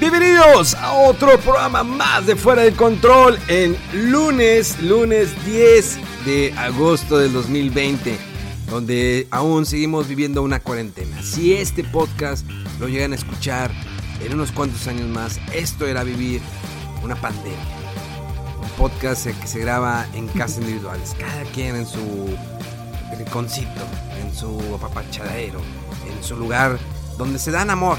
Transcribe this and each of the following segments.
Bienvenidos a otro programa más de Fuera de Control en lunes, lunes 10 de agosto del 2020, donde aún seguimos viviendo una cuarentena. Si este podcast lo llegan a escuchar en unos cuantos años más, esto era vivir una pandemia. Un podcast que se graba en casas individuales, cada quien en su rinconcito, en su apapachadero, en su lugar donde se dan amor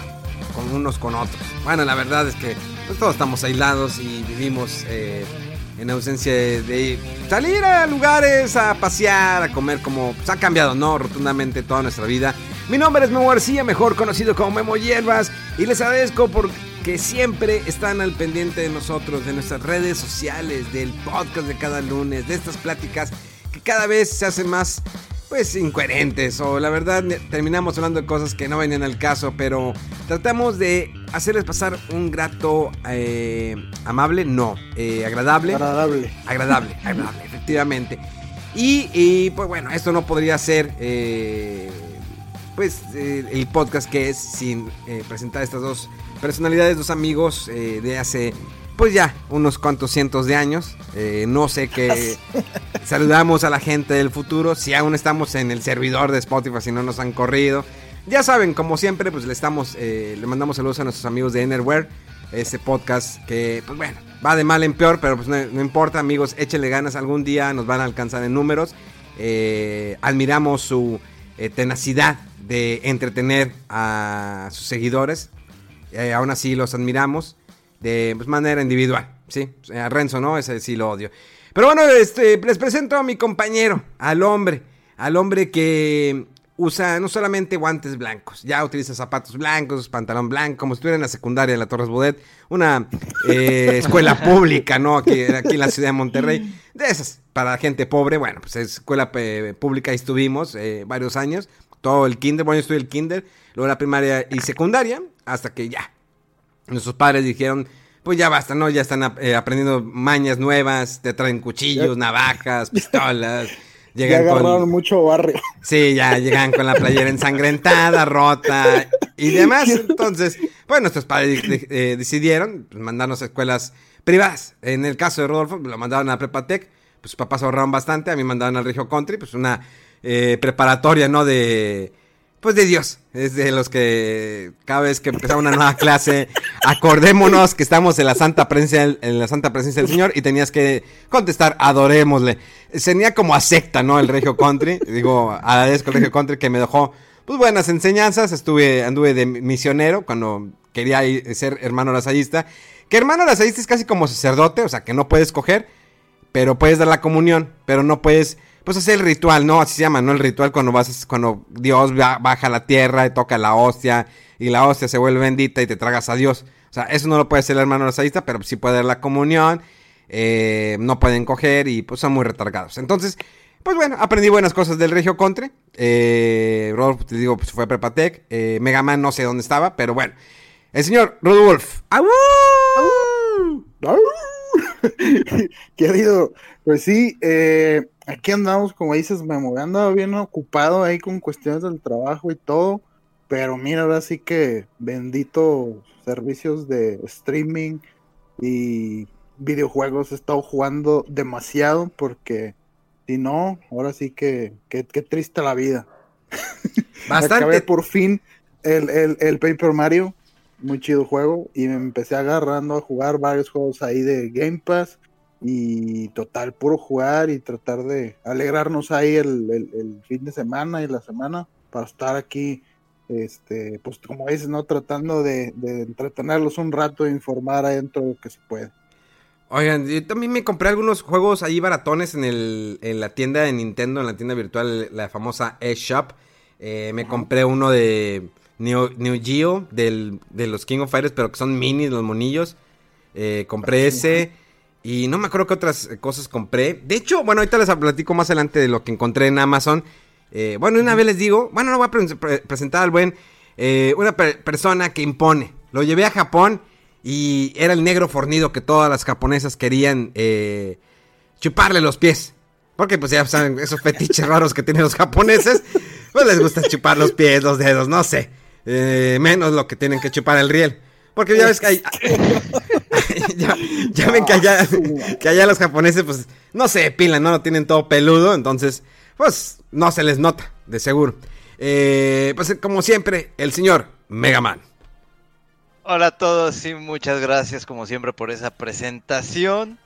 con unos con otros. Bueno, la verdad es que pues, todos estamos aislados y vivimos eh, en ausencia de salir a lugares, a pasear, a comer, como se ha cambiado, ¿no? Rotundamente toda nuestra vida. Mi nombre es Memo García, mejor conocido como Memo Hierbas, y les agradezco porque siempre están al pendiente de nosotros, de nuestras redes sociales, del podcast de cada lunes, de estas pláticas que cada vez se hacen más pues incoherentes o la verdad terminamos hablando de cosas que no venían al caso, pero tratamos de hacerles pasar un grato eh, amable, no, eh, agradable. Agradable. Agradable, agradable, efectivamente. Y, pues bueno, esto no podría ser eh, pues el podcast que es sin presentar estas dos personalidades, dos amigos de hace pues ya unos cuantos cientos de años. Eh, no sé qué. Saludamos a la gente del futuro. Si aún estamos en el servidor de Spotify, si no nos han corrido. Ya saben, como siempre, pues le estamos, eh, le mandamos saludos a nuestros amigos de Enerware. Este podcast que, pues bueno, va de mal en peor, pero pues no, importa, amigos, échenle ganas. Algún día nos van a alcanzar en números. Eh, admiramos su tenacidad de entretener a sus seguidores. aún así los admiramos de pues, manera individual, ¿sí? A Renzo, ¿no? Ese sí lo odio. Pero bueno, este, les presento a mi compañero, al hombre, al hombre que usa no solamente guantes blancos, ya utiliza zapatos blancos, pantalón blanco, como si estuviera en la secundaria de la Torres Bodet, una eh, escuela pública, ¿no? Aquí, aquí en la ciudad de Monterrey, de esas, para gente pobre, bueno, pues escuela eh, pública ahí estuvimos eh, varios años, todo el kinder, bueno, yo estuve el kinder, luego la primaria y secundaria, hasta que ya, Nuestros padres dijeron, pues ya basta, ¿no? Ya están eh, aprendiendo mañas nuevas, te traen cuchillos, navajas, pistolas. Llegan ya agarraron mucho barrio. Sí, ya llegan con la playera ensangrentada, rota y demás. Entonces, pues nuestros padres eh, decidieron mandarnos a escuelas privadas. En el caso de Rodolfo, lo mandaron a Prepatec. Pues sus papás ahorraron bastante. A mí mandaron al Regio Country, pues una eh, preparatoria, ¿no? De pues de Dios. Es de los que cada vez que empezaba una nueva clase, acordémonos que estamos en la santa presencia, en la santa presencia del Señor y tenías que contestar, adorémosle. Tenía como a secta, ¿no? El Regio Country. Digo, agradezco el Regio Country que me dejó pues buenas enseñanzas. Estuve, anduve de misionero cuando quería ser hermano lasallista. Que hermano lasallista es casi como sacerdote, o sea, que no puedes coger, pero puedes dar la comunión, pero no puedes pues hacer el ritual, ¿no? Así se llama, ¿no? El ritual cuando vas, cuando Dios baja a la tierra y toca la hostia y la hostia se vuelve bendita y te tragas a Dios. O sea, eso no lo puede hacer el hermano lazaísta, pero sí puede dar la comunión, eh, no pueden coger y pues son muy retargados. Entonces, pues bueno, aprendí buenas cosas del Regio Contre. Eh, Rodolfo, te digo, pues fue a Prepatec. Eh, Mega Man no sé dónde estaba, pero bueno. El señor Rudolf. ¡Au! Querido, pues sí, eh, aquí andamos, como dices, me andaba bien ocupado ahí con cuestiones del trabajo y todo, pero mira, ahora sí que bendito servicios de streaming y videojuegos he estado jugando demasiado porque si no, ahora sí que qué triste la vida. Bastante. Acabé por fin el, el, el Paper Mario, muy chido juego, y me empecé agarrando a jugar varios juegos ahí de Game Pass y total, puro jugar y tratar de alegrarnos ahí el, fin de semana y la semana. para estar aquí, este, pues como dices, ¿no? Tratando de, de entretenerlos un rato e informar adentro de lo que se puede. Oigan, yo también me compré algunos juegos ahí baratones en, el, en la tienda de Nintendo, en la tienda virtual, la famosa eShop. Eh, me compré uno de Neo, Geo, del, de los King of Fighters, pero que son mini, los monillos. Eh, compré ese. Y no me acuerdo qué otras cosas compré. De hecho, bueno, ahorita les platico más adelante de lo que encontré en Amazon. Eh, bueno, una vez les digo, bueno, no voy a presentar al buen, una persona que impone. Lo llevé a Japón y era el negro fornido que todas las japonesas querían eh, chuparle los pies. Porque pues ya saben, esos fetiches raros que tienen los japoneses, pues les gusta chupar los pies, los dedos, no sé. Eh, menos lo que tienen que chupar el riel. Porque ya ves que hay... ya, ven que allá, que allá los japoneses pues no se depilan, ¿no? Lo tienen todo peludo, entonces pues no se les nota, de seguro. Eh, pues como siempre, el señor Mega Man. Hola a todos y muchas gracias como siempre por esa presentación.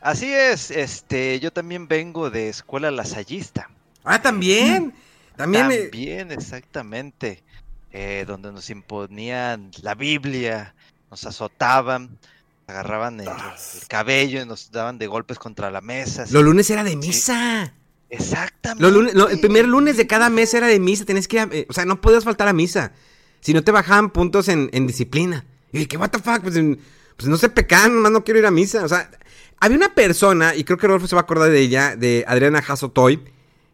Así es, este, yo también vengo de escuela lasallista. Ah, también. También. También, exactamente. Eh, donde nos imponían la Biblia, nos azotaban, agarraban el, cabello y nos daban de golpes contra la mesa. Los lunes era de misa. Exactamente. el primer lunes de cada mes era de misa, tenés que, eh, o sea, no podías faltar a misa si no te bajaban puntos en, disciplina. Y que, what the fuck, pues, pues no se pecan, nomás no quiero ir a misa. O sea, había una persona, y creo que Rodolfo se va a acordar de ella, de Adriana Jasso Toy.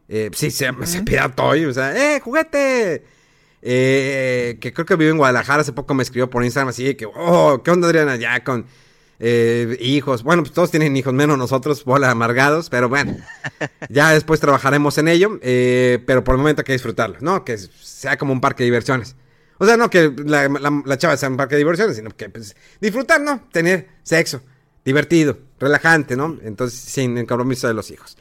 Eh, sí, se, se pida Toy, o sea, ¡eh, juguete! Eh, que creo que vive en Guadalajara, hace poco me escribió por Instagram así, que, oh, ¿qué onda Adriana? Ya con eh, hijos. Bueno, pues todos tienen hijos, menos nosotros, bola amargados, pero bueno, ya después trabajaremos en ello, pero por el momento hay que disfrutarlo, ¿no? Que sea como un parque de diversiones. O sea, no que la, chava sea un parque de diversiones, sino que pues, disfrutar, ¿no? Tener sexo, divertido, relajante, ¿no? Entonces, sin el compromiso de los hijos.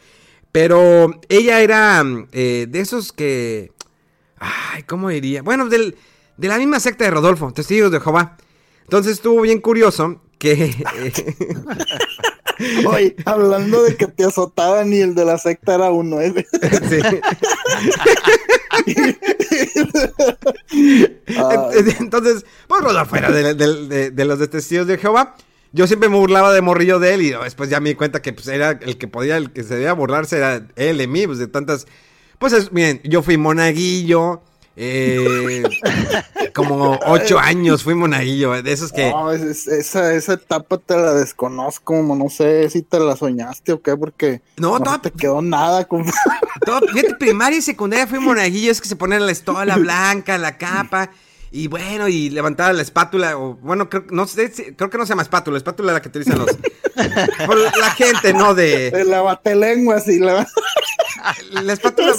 Pero ella era eh, de esos que... Ay, ¿cómo diría? Bueno, del, de la misma secta de Rodolfo, Testigos de Jehová. Entonces estuvo bien curioso que... Oye, hablando de que te azotaban y el de la secta era uno, ¿eh? Sí. Entonces, pues Rodolfo era de, los detectives de Jehová. Yo siempre me burlaba de morrillo de él y después ya me di cuenta que pues, era el que podía, el que se debía burlarse era él de mí, pues de tantas... Pues miren, yo fui monaguillo, eh, como ocho años fui monaguillo, de esos que... No, esa, esa etapa te la desconozco, como no sé si te la soñaste o qué, porque no, te quedó nada. Todo, fíjate, primaria y secundaria fui monaguillo, es que se pone la estola blanca, la capa... Y bueno, y levantaba la espátula, o bueno, creo, no sé, creo que no se llama espátula, espátula es la que utilizan los... la gente, ¿no? De... De la lenguas y la... la espátula,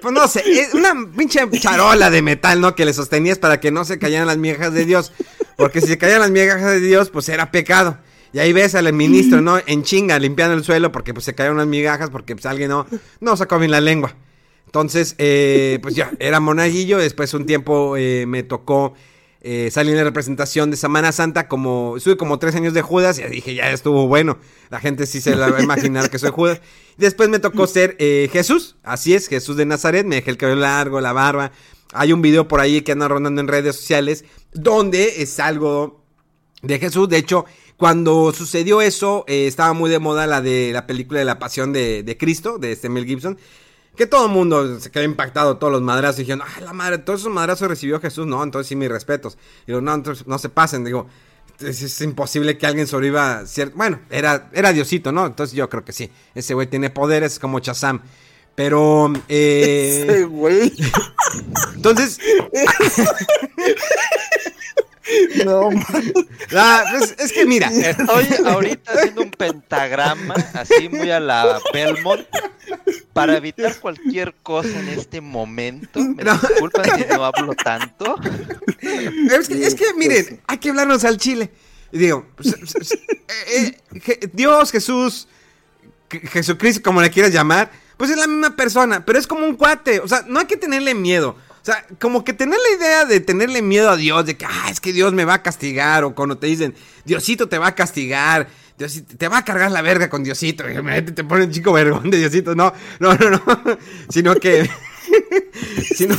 pues no sé, es una pinche charola de metal, ¿no? Que le sostenías para que no se cayeran las migajas de Dios. Porque si se caían las migajas de Dios, pues era pecado. Y ahí ves al ministro, ¿no? En chinga, limpiando el suelo porque pues se cayeron las migajas porque pues alguien no, no sacó bien la lengua. Entonces, eh, pues ya, era monaguillo. Después un tiempo eh, me tocó eh, salir en la representación de Semana Santa. Como, estuve como tres años de Judas y dije, ya estuvo bueno. La gente sí se la va a imaginar que soy Judas. Después me tocó ser Jesús. Así es, Jesús de Nazaret. Me dejé el cabello largo, la barba. Hay un video por ahí que anda rondando en redes sociales donde es algo de Jesús. De hecho, cuando sucedió eso, estaba muy de moda la de la película de la Pasión de, de Cristo, de este Gibson. Que todo el mundo se quedó impactado, todos los madrazos, dijeron, ay, la madre, todos esos madrazos recibió Jesús, no, entonces sí, mis respetos. Digo, no, entonces no se pasen, digo, es, imposible que alguien sobreviva, cierto. Bueno, era, era Diosito, ¿no? Entonces yo creo que sí, ese güey tiene poderes como Chazam. Pero, eh... Ese güey. entonces... No, pues, es que mira, estoy ahorita haciendo un pentagrama, así muy a la Belmont, para evitar cualquier cosa en este momento. Me disculpan si no hablo tanto. Es que, miren, hay que hablarnos al chile. Digo, pues, eh, eh, Dios, Jesús, Jesucristo, como le quieras llamar, pues es la misma persona, pero es como un cuate. O sea, no hay que tenerle miedo. Sea, como que tener la idea de tenerle miedo a Dios, de que, ah, es que Dios me va a castigar, o cuando te dicen, Diosito te va a castigar, Diosito, te va a cargar la verga con Diosito, y te ponen chico vergón de Diosito, no, no, no, no, sino que... Si no-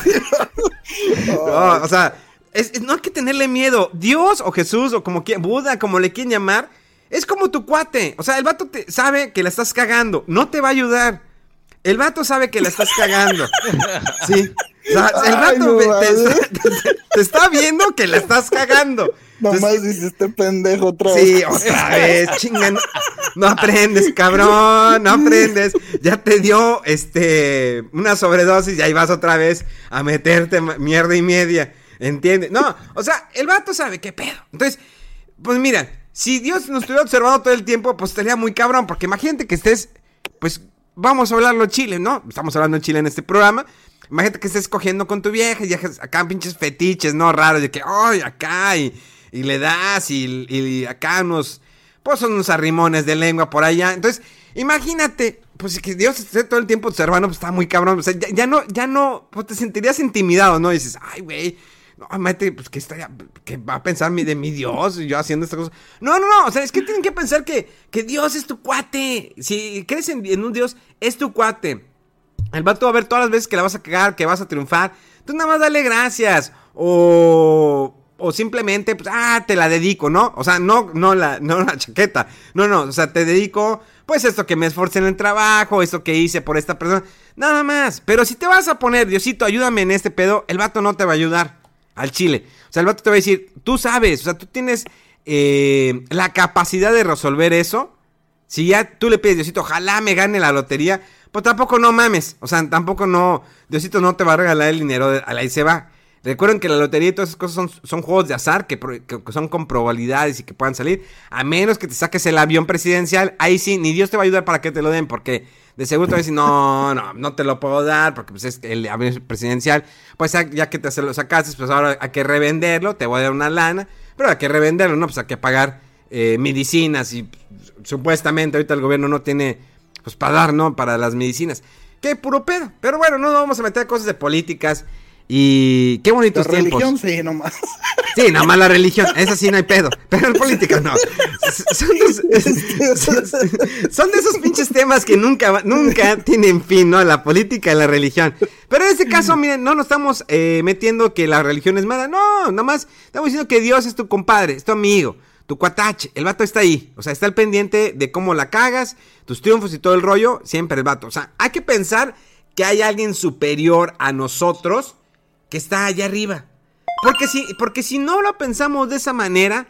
o sea, es- no hay que tenerle miedo. Dios o Jesús o como quien, Buda, como le quieran llamar, es como tu cuate. O sea, el vato te, sabe que la estás cagando. No te va a ayudar. El vato sabe que la estás cagando. Sí. O sea, el Ay, vato no te, está, te- te está viendo que la estás cagando. Nomás dice este pendejo otra vez. Sí, otra vez, chinga, no, no aprendes, cabrón, no aprendes. Ya te dio este una sobredosis y ahí vas otra vez a meterte mierda y media. ¿Entiendes? No, o sea, el vato sabe qué pedo. Entonces, pues mira, si Dios nos estuviera observando todo el tiempo, pues estaría muy cabrón. Porque imagínate que estés, pues, vamos a hablarlo Chile, ¿no? Estamos hablando en Chile en este programa. Imagínate que estés cogiendo con tu vieja y acá pinches fetiches, ¿no? Raros, de que, ay, acá, y, y le das, y, y acá unos, pues son unos arrimones de lengua por allá. Entonces, imagínate, pues que Dios esté todo el tiempo observando, pues está muy cabrón. O sea, ya, no, ya no, pues te sentirías intimidado, ¿no? Dices, ay, güey, no, mate, pues que estaría, que va a pensar mi, de mi Dios, yo haciendo esta cosa. No, no, no, o sea, es que tienen que pensar que, que Dios es tu cuate. Si crees en, un Dios, es tu cuate. El vato va a ver todas las veces que la vas a cagar, que vas a triunfar. Entonces nada más dale gracias. O, o simplemente, pues, ah, te la dedico, ¿no? O sea, no, no la, no la chaqueta. No, no, o sea, te dedico, pues esto que me esforcé en el trabajo, esto que hice por esta persona. Nada más. Pero si te vas a poner, Diosito, ayúdame en este pedo, el vato no te va a ayudar al chile. O sea, el vato te va a decir, tú sabes, o sea, tú tienes eh, la capacidad de resolver eso. Si ya tú le pides, Diosito, ojalá me gane la lotería, pues tampoco no mames. O sea, tampoco no, Diosito no te va a regalar el dinero, de- ahí se va. Recuerden que la lotería y todas esas cosas son, juegos de azar que, son con probabilidades y que puedan salir. A menos que te saques el avión presidencial, ahí sí, ni Dios te va a ayudar para que te lo den, porque de seguro te va a decir, no, no, no te lo puedo dar, porque pues es el avión presidencial. Pues ya- que te lo sacaste, pues ahora hay que revenderlo, te voy a dar una lana, pero hay que revenderlo, ¿no? Pues hay que pagar eh, medicinas y pues, supuestamente ahorita el gobierno no tiene, pues para dar, ¿no? Para las medicinas. Qué puro pedo. Pero bueno, no nos vamos a meter a cosas de políticas. Y qué La bonitos tiempos. religión, sí, nomás. Sí, nada más la religión, esa sí no hay pedo. Pero en política no. Son de, esos- son de esos pinches temas que nunca, nunca tienen fin, ¿no? La política y la religión. Pero en este caso, miren, no nos estamos eh, metiendo que la religión es mala. No, nada más estamos diciendo que Dios es tu compadre, es tu amigo, tu cuatache. El vato está ahí. O sea, está al pendiente de cómo la cagas, tus triunfos y todo el rollo. Siempre el vato. O sea, hay que pensar que hay alguien superior a nosotros que está allá arriba. Porque si, porque si no lo pensamos de esa manera,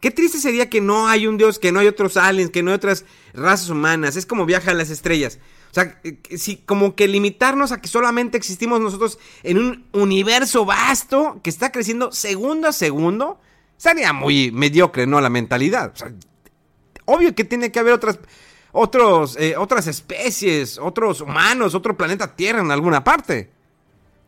qué triste sería que no hay un Dios, que no hay otros aliens, que no hay otras razas humanas. Es como viaja a las estrellas. O sea, eh, si como que limitarnos a que solamente existimos nosotros en un universo vasto que está creciendo segundo a segundo, sería muy mediocre, ¿no? La mentalidad. Obvio que tiene que haber otras, otros, eh, otras especies, otros humanos, otro planeta Tierra en alguna parte.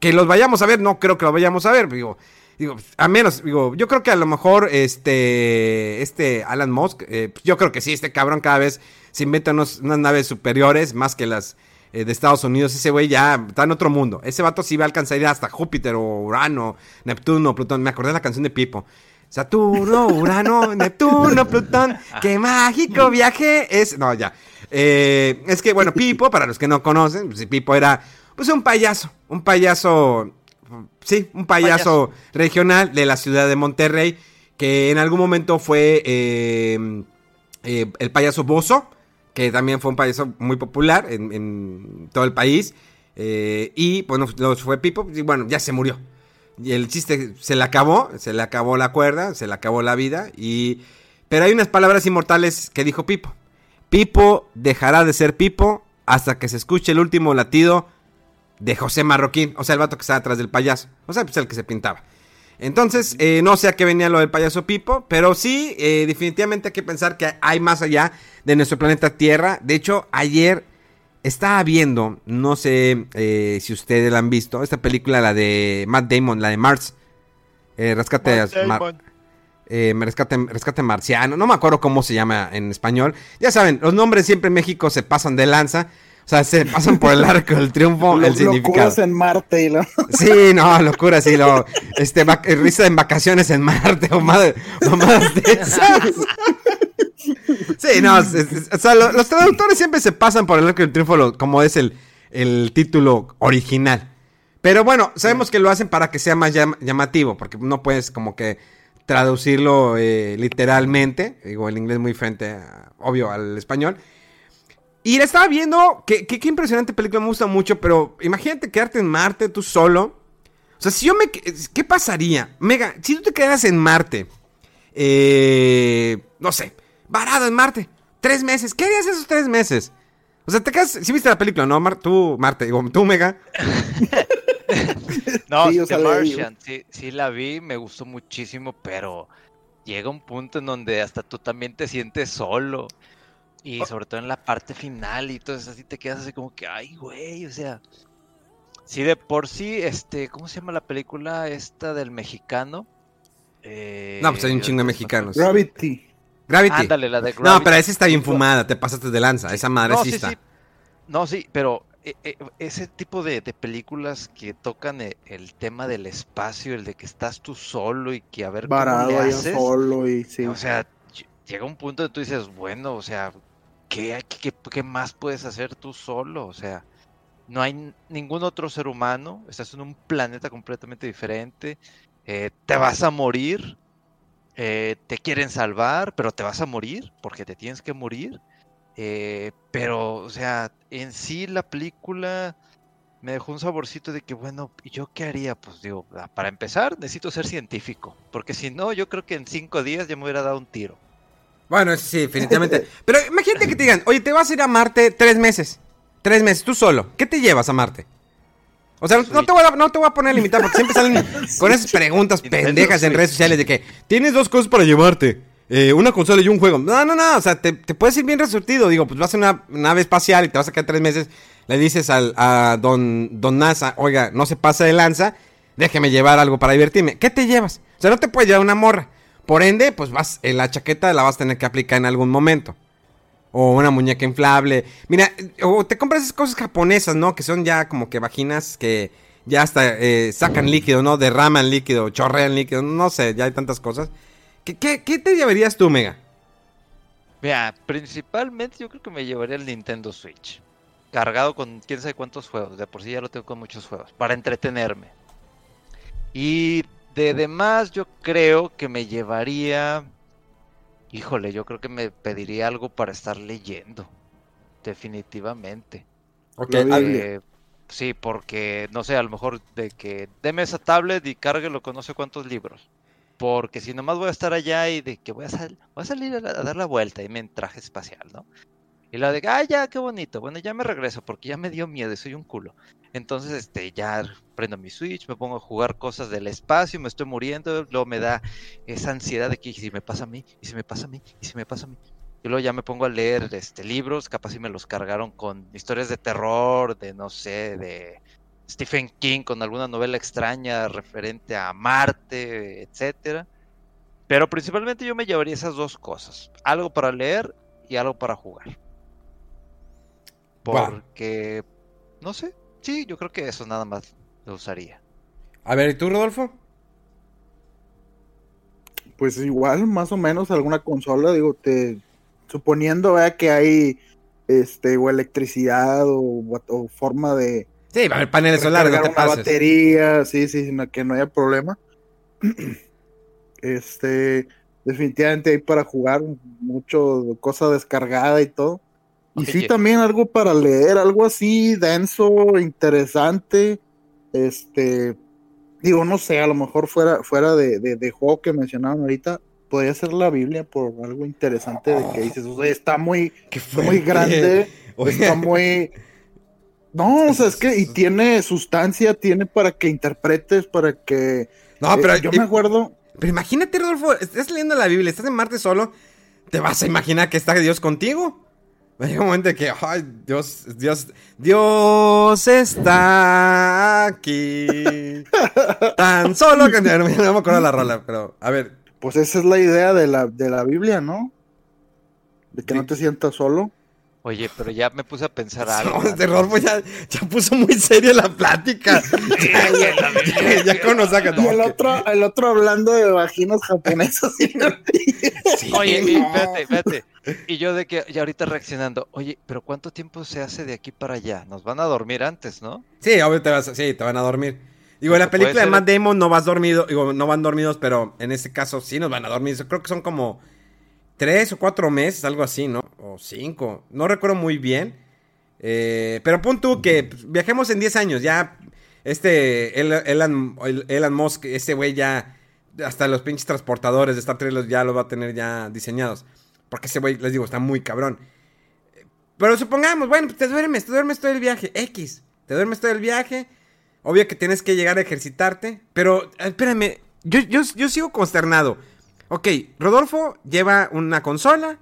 Que los vayamos a ver, no creo que los vayamos a ver, digo, digo, a menos, digo, yo creo que a lo mejor este, este Alan Musk, eh, yo creo que sí, este cabrón cada vez se inventa unos- unas naves superiores, más que las eh, de Estados Unidos, ese güey ya está en otro mundo, ese vato sí va a alcanzar a ir hasta Júpiter o Urano, Neptuno, Plutón, me acordé de la canción de Pipo. Saturno, Urano, Neptuno, Plutón, qué mágico viaje es. No, ya. Eh, es que, bueno, Pipo, para los que no conocen, pues, Pipo era, pues, un payaso. Un payaso, sí, un payaso, regional de la ciudad de Monterrey, que en algún momento fue eh, eh, el payaso Bozo, que también fue un payaso muy popular en, en todo el país. eh, y, bueno, luego fue Pipo, y bueno, ya se murió. Y el chiste se le acabó, se le acabó la cuerda, se le acabó la vida. Y. Pero hay unas palabras inmortales que dijo Pipo. Pipo dejará de ser Pipo hasta que se escuche el último latido de José Marroquín. O sea, el vato que estaba atrás del payaso. O sea, pues el que se pintaba. Entonces, eh, no sé a qué venía lo del payaso Pipo, pero sí, eh, definitivamente hay que pensar que hay más allá de nuestro planeta Tierra. De hecho, ayer estaba viendo, no sé eh, si ustedes la han visto, esta película, la de Matt Damon, la de Mars. Rescate, eh, rescate, rescate marciano, no me acuerdo cómo se llama en español. Ya saben, los nombres siempre en México se pasan de lanza. O sea, se pasan por el arco del triunfo, Lo- el significado. locuras en Marte y lo... Sí, no, locura, sí, lo, este, eh, risa en vacaciones en Marte, o más, de esas. Sí, no, es- es- o sea, lo- los traductores siempre se pasan por el arco del triunfo, lo- como es el, el título original. Pero bueno, sabemos que lo hacen para que sea más llam- llamativo, porque no puedes como que traducirlo eh, literalmente. Digo, el inglés muy frente, a- obvio, al español. Y la estaba viendo, que, que- qué impresionante película, me gusta mucho, pero imagínate quedarte en Marte tú solo. O sea, si yo me... que- ¿Qué pasaría? Mega, si tú te quedas en Marte, eh, no sé, varado en Marte, tres meses, ¿qué harías esos tres meses? O sea, te quedas... Si viste la película, ¿no? Mar- tú, Marte, digo, tú, Mega. No, Sí, The sea, la vi, Martian, sí, sí la vi, me gustó muchísimo, pero llega un punto en donde hasta tú también te sientes solo. Oh. Y sobre todo en la parte final y todo eso, así te quedas así como que, ay, güey, o sea. Sí, de por sí, este, ¿cómo se llama la película esta del mexicano? Eh, No, pues hay un chingo de mexicanos. Gravity. Gravity. Ándale, la de No, Gravity. pero esa está bien fumada, te pasaste de lanza. Esa madre No, sí sí, está. sí. No, sí, pero eh, eh, ese tipo de, de películas que tocan e- el, tema del espacio, el de que estás tú solo y que a ver cómo le haces. solo y sí. O sea, ll- llega un punto donde tú dices, bueno, o sea, ¿qué, más puedes hacer tú solo? O sea, no hay ningún otro ser humano, estás en un planeta completamente diferente, eh, te vas a morir, eh, te quieren salvar, pero te vas a morir porque te tienes que morir. eh, pero, o sea, en sí la película me dejó un saborcito de que, bueno, ¿y yo qué haría? Pues digo, ah, para empezar, necesito ser científico, porque si no, yo creo que en cinco días ya me hubiera dado un tiro. Bueno, sí, definitivamente. Pero imagínate que te digan, oye, te vas a ir a Marte tres meses. Tres meses, tú solo. ¿Qué te llevas a Marte? O sea, no, te voy a, no te voy a poner limitado porque siempre salen con esas preguntas pendejas en redes sociales de que tienes dos cosas para llevarte. eh, una consola y un juego. No, no, no. O sea, te, te puedes ir bien resurtido. Digo, pues vas a una nave espacial y te vas a quedar tres meses. Le dices al, a don, don NASA, oiga, no se pasa de lanza. Déjeme llevar algo para divertirme. ¿Qué te llevas? O sea, no te puedes llevar una morra. Por ende, pues vas, la chaqueta la vas a tener que aplicar en algún momento. O una muñeca inflable. Mira, o te compras esas cosas japonesas, ¿no? Que son ya como que vaginas que ya hasta eh, sacan líquido, ¿no? Derraman líquido, chorrean líquido, no sé, ya hay tantas cosas. ¿Qué, qué, qué te llevarías tú, Mega? Mira, principalmente yo creo que me llevaría el Nintendo Switch. Cargado con quién sabe cuántos juegos. De por sí ya lo tengo con muchos juegos. Para entretenerme. Y de demás yo creo que me llevaría... Híjole, yo creo que me pediría algo para estar leyendo. Definitivamente. Ok. Eh, sí, porque no sé, a lo mejor de que deme esa tablet y cárguelo con no sé cuántos libros. Porque si nomás voy a estar allá y de que voy a, sal- voy a salir a, la- a dar la vuelta y me en traje espacial, ¿no? Y la de, ah, ya, qué bonito. Bueno, ya me regreso porque ya me dio miedo y soy un culo. Entonces, este, ya prendo mi Switch, me pongo a jugar cosas del espacio, me estoy muriendo, luego me da esa ansiedad de que ¿y si me pasa a mí, y si me pasa a mí, y si me pasa a mí. Y luego ya me pongo a leer este, libros, capaz si me los cargaron con historias de terror, de no sé, de Stephen King, con alguna novela extraña referente a Marte, etcétera. Pero principalmente yo me llevaría esas dos cosas, algo para leer y algo para jugar. Va. Porque, no sé, sí, yo creo que eso nada más lo usaría. a ver, ¿y tú, Rodolfo? Pues igual, más o menos, alguna consola, digo, te suponiendo vea que hay este o electricidad o, o forma de Sí, va a haber paneles solares, no recargar te una pases. batería, sí, sí, no- que no haya problema. Este, definitivamente hay para jugar mucho cosa descargada y todo. Y sí también algo para leer, algo así denso, interesante. Este, digo, no sé, a lo mejor fuera, fuera de, de, de juego que mencionaban ahorita, podría ser la Biblia por algo interesante de que dices, o sea, está muy, muy grande, Oye. está muy... No, o sea, es que, y tiene sustancia, tiene para que interpretes, para que... No, pero Eh, yo me acuerdo, Pero imagínate, Rodolfo, estás leyendo la Biblia, estás en Marte solo, te vas a imaginar que está Dios contigo. Va a llegar un momento de que, ay, Dios, Dios, Dios está aquí. Tan solo que no, no me acuerdo la rola, pero a ver, pues esa es la idea de la, de la Biblia, ¿no? De que Sí. no te sientas solo. Oye, pero ya me puse a pensar algo. No, este Rodolfo ya, ya puso muy seria la plática. ya, ya, ya con Y el otro, el otro hablando de vaginas japonesas. sí. Oye, y No. espérate, espérate. Y yo de que ya ahorita reaccionando, oye, pero ¿cuánto tiempo se hace de aquí para allá? Nos van a dormir antes, ¿no? Sí, obvio te vas, a- sí, te van a dormir. Digo, en la película de. Matt Damon no vas dormido, digo, no van dormidos, pero en este caso sí nos van a dormir. Yo creo que son como tres o cuatro meses, algo así, ¿no? O cinco, no recuerdo muy bien. Eh, pero pon tú que pues, viajemos en 10 años, ya este El- Elon, el- Elon Musk, ese güey ya, hasta los pinches transportadores de Star Trek ya los va a tener ya diseñados. Porque ese güey, les digo, está muy cabrón. Pero supongamos, bueno, pues te duermes, te duermes todo el viaje, X. Te duermes todo el viaje. Obvio que tienes que llegar a ejercitarte. Pero, espérame, yo, yo, yo sigo consternado. Ok, Rodolfo lleva una consola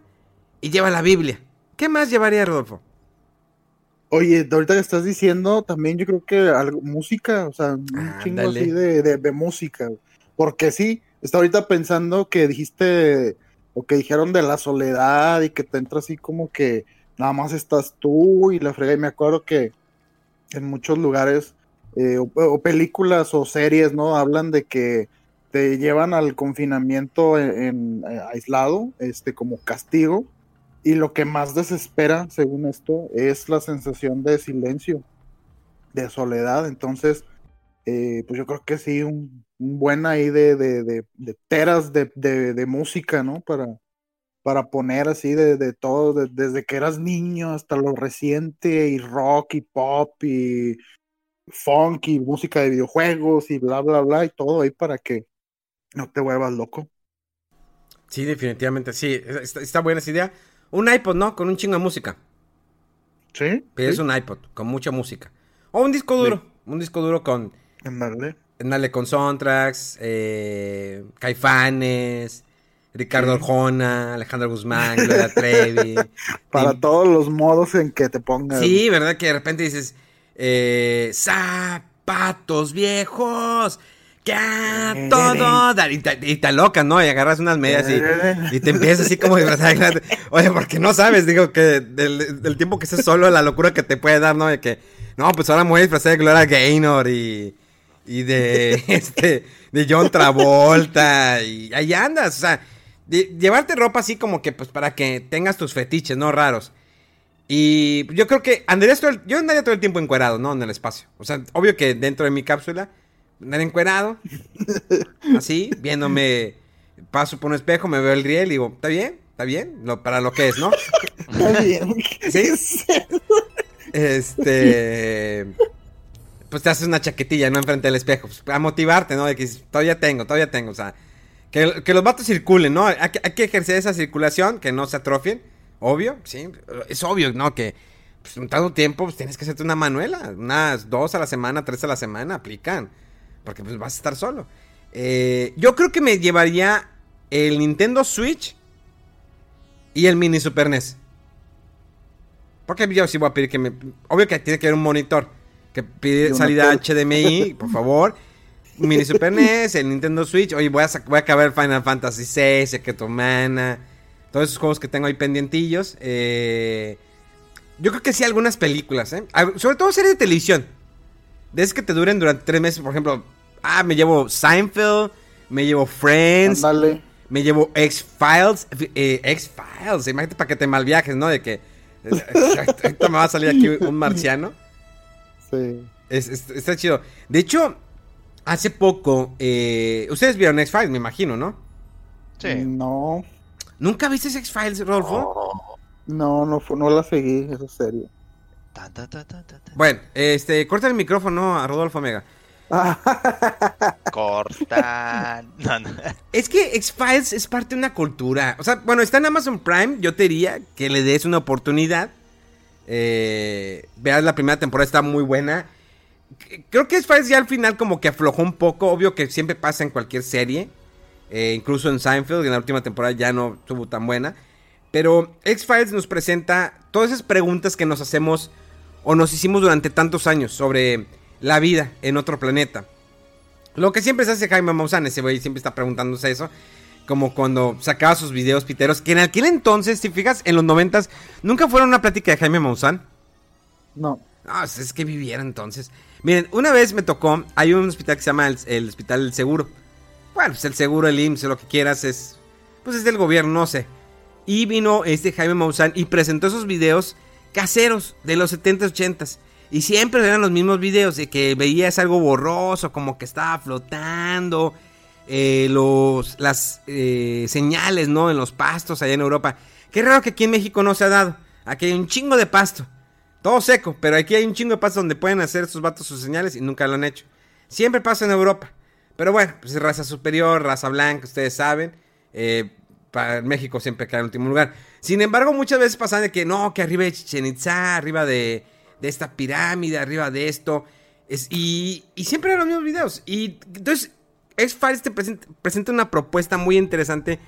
y lleva la Biblia. ¿Qué más llevaría Rodolfo? Oye, ahorita que estás diciendo, también yo creo que algo, música, o sea, un chingo Ándale. así de, de, de música. Porque sí, está ahorita pensando que dijiste, o que dijeron de la soledad y que te entra así como que nada más estás tú y la frega. Y me acuerdo que en muchos lugares, eh, o, o películas o series, ¿no? Hablan de que te llevan al confinamiento en, eh, aislado, este, como castigo. Y lo que más desespera, según esto, es la sensación de silencio, de soledad. Entonces, eh, pues yo creo que sí, un, un buen ahí de, de, de, de teras de, música, ¿no? Para, para poner así de, todo, de- desde que eras niño hasta lo reciente, y rock, y pop, y funk, y música de videojuegos, y bla, bla, bla, y todo ahí para que no te vuelvas loco. Sí, definitivamente, sí. Está, está buena esa idea. Un iPod, ¿no? Con un chingo de música. ¿Sí? Pero es un iPod, con mucha música. O un disco duro. Un disco duro con, ándale. Dale con Soundtracks, eh, Caifanes, Ricardo. Arjona, Alejandro Guzmán, Gloria Trevi. Para todos los modos en que te pongas. Sí, ¿verdad? Que de repente dices, eh, zapatos viejos, que a todo dar. Y te, y te alocas, ¿no? Y agarras unas medias y, y te empiezas así como disfrazar. Oye, porque no sabes, digo, que del, del tiempo que estés solo, la locura que te puede dar, ¿no? De que, no, pues ahora me voy a disfrazar de Gloria Gaynor y, y de, este, de John Travolta y ahí andas, o sea, de- llevarte ropa así como que, pues, para que tengas tus fetiches, ¿no? Raros. Y yo creo que andarías todo el- yo andaría todo el tiempo encuerado, ¿no? En el espacio. O sea, obvio que dentro de mi cápsula, andar encuerado, así, viéndome, paso por un espejo, me veo el riel y digo, ¿está bien? ¿Está bien? Lo- para lo que es, ¿no? Está bien. Sí. Este. Pues te haces una chaquetilla, ¿no? Enfrente del espejo. Pues, a motivarte, ¿no? De que todavía tengo, todavía tengo. O sea, que, que los vatos circulen, ¿no? Hay, que- hay que ejercer esa circulación, que no se atrofien. Obvio, sí. Es obvio, ¿no? Que pues, en tanto tiempo pues, tienes que hacerte una manuela. Unas dos a la semana, tres a la semana, aplican. Porque pues vas a estar solo. Eh, yo creo que me llevaría el Nintendo Switch y el mini Super NES. Porque yo sí voy a pedir que me. Obvio que tiene que haber un monitor. Que pide salida. HDMI, por favor. Mini Super NES, el Nintendo Switch. Oye, voy a, voy a acabar Final Fantasy VI, Secret of Mana. Todos esos juegos que tengo ahí pendientillos. Eh, yo creo que sí, algunas películas, ¿eh? Sobre todo series de televisión. De esas que te duren durante tres meses, por ejemplo. Ah, me llevo Seinfeld, me llevo Friends, Ándale. me llevo X-Files. eh, X-Files, imagínate para que te malviajes, ¿no? De que. eh, Ahorita me va a salir aquí un marciano. Sí. Es- es- está chido. De hecho, hace poco. eh, Ustedes vieron X-Files, me imagino, ¿no? Sí. No, ¿Nunca viste X-Files, Rodolfo? no, no, fu- no la seguí, esa serie. Ta, ta, ta, ta, ta, ta. Bueno, este, corta el micrófono a Rodolfo Mega. Cortan. No, no. Es que X-Files es parte de una cultura. O sea, bueno, está en Amazon Prime. Yo te diría que le des una oportunidad. Eh, veas la primera temporada, está muy buena. Creo que X-Files ya al final como que aflojó un poco. Obvio que siempre pasa en cualquier serie. Eh, incluso en Seinfeld, en la última temporada ya no estuvo tan buena. Pero X-Files nos presenta todas esas preguntas que nos hacemos o nos hicimos durante tantos años sobre la vida en otro planeta. Lo que siempre se hace Jaime Maussan, ese güey siempre está preguntándose eso. como cuando sacaba sus videos piteros, que en aquel entonces, si fijas, en los noventas, nunca fueron una plática de Jaime Maussan. No. Ah, es que viviera entonces. Miren, una vez me tocó, hay un hospital que se llama el, Hospital del Seguro. Bueno, pues el seguro, el IMSS, lo que quieras, es. Pues es del gobierno, no sé. Y vino este Jaime Maussan y presentó esos videos caseros de los 70s, 80s. Y siempre eran los mismos videos de que veías algo borroso, como que estaba flotando. Eh, los, las eh, señales, ¿no? En los pastos allá en Europa. Qué raro que aquí en México no se ha dado. Aquí hay un chingo de pasto. Todo seco, pero aquí hay un chingo de pasto donde pueden hacer sus vatos sus señales y nunca lo han hecho. Siempre pasa en Europa. Pero bueno, pues es raza superior, raza blanca, ustedes saben. Eh, para México siempre queda en último lugar. Sin embargo, muchas veces pasa de que no, que arriba de Chichen Itza, arriba de, de esta pirámide, arriba de esto. Es, y, y siempre eran los mismos videos. Y entonces X-Files te presenta, una propuesta muy interesante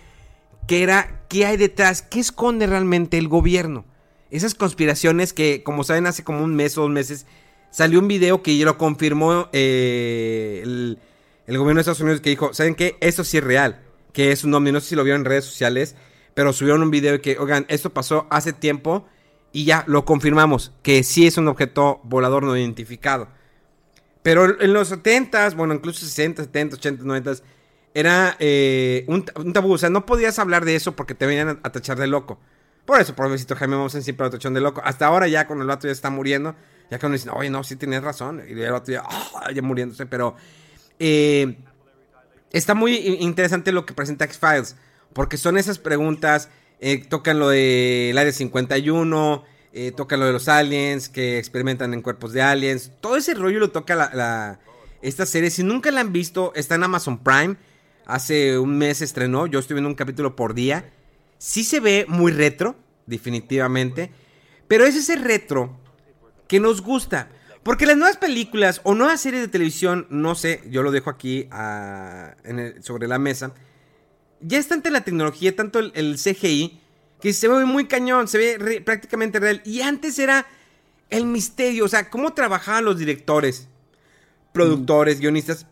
que era qué hay detrás, qué esconde realmente el gobierno. Esas conspiraciones que, como saben, hace como un mes o dos meses salió un video que lo confirmó eh, el, gobierno de Estados Unidos que dijo, ¿saben qué? Eso sí es real, que es un ovni, no sé si lo vieron en redes sociales, pero subieron un video que, oigan, esto pasó hace tiempo y ya lo confirmamos, que sí es un objeto volador no identificado. Pero en los 70s, bueno, incluso 60, 70, 80, 90 era eh, un, tabú. O sea, no podías hablar de eso porque te venían a, tachar de loco. Por eso, por pobrecito Jaime Maussan siempre lo tachón de loco. Hasta ahora ya cuando el vato ya está muriendo, ya cuando dicen, oye, no, sí tienes razón. Y el vato ya, ah, ya muriéndose. Pero eh, está muy interesante lo que presenta X-Files. Porque son esas preguntas, eh, tocan lo del Área 51 eh, toca lo de los aliens, que experimentan en cuerpos de aliens. Todo ese rollo lo toca la, esta serie. Si nunca la han visto, está en Amazon Prime. Hace un mes estrenó, yo estoy viendo un capítulo por día. Sí se ve muy retro, definitivamente. Pero es ese retro que nos gusta. Porque las nuevas películas o nuevas series de televisión, no sé, yo lo dejo aquí ah, sobre la mesa. Ya está ante la tecnología, tanto el CGI, que se ve muy cañón, se ve prácticamente real. Y antes era el misterio, o sea, cómo trabajaban los directores, productores, guionistas,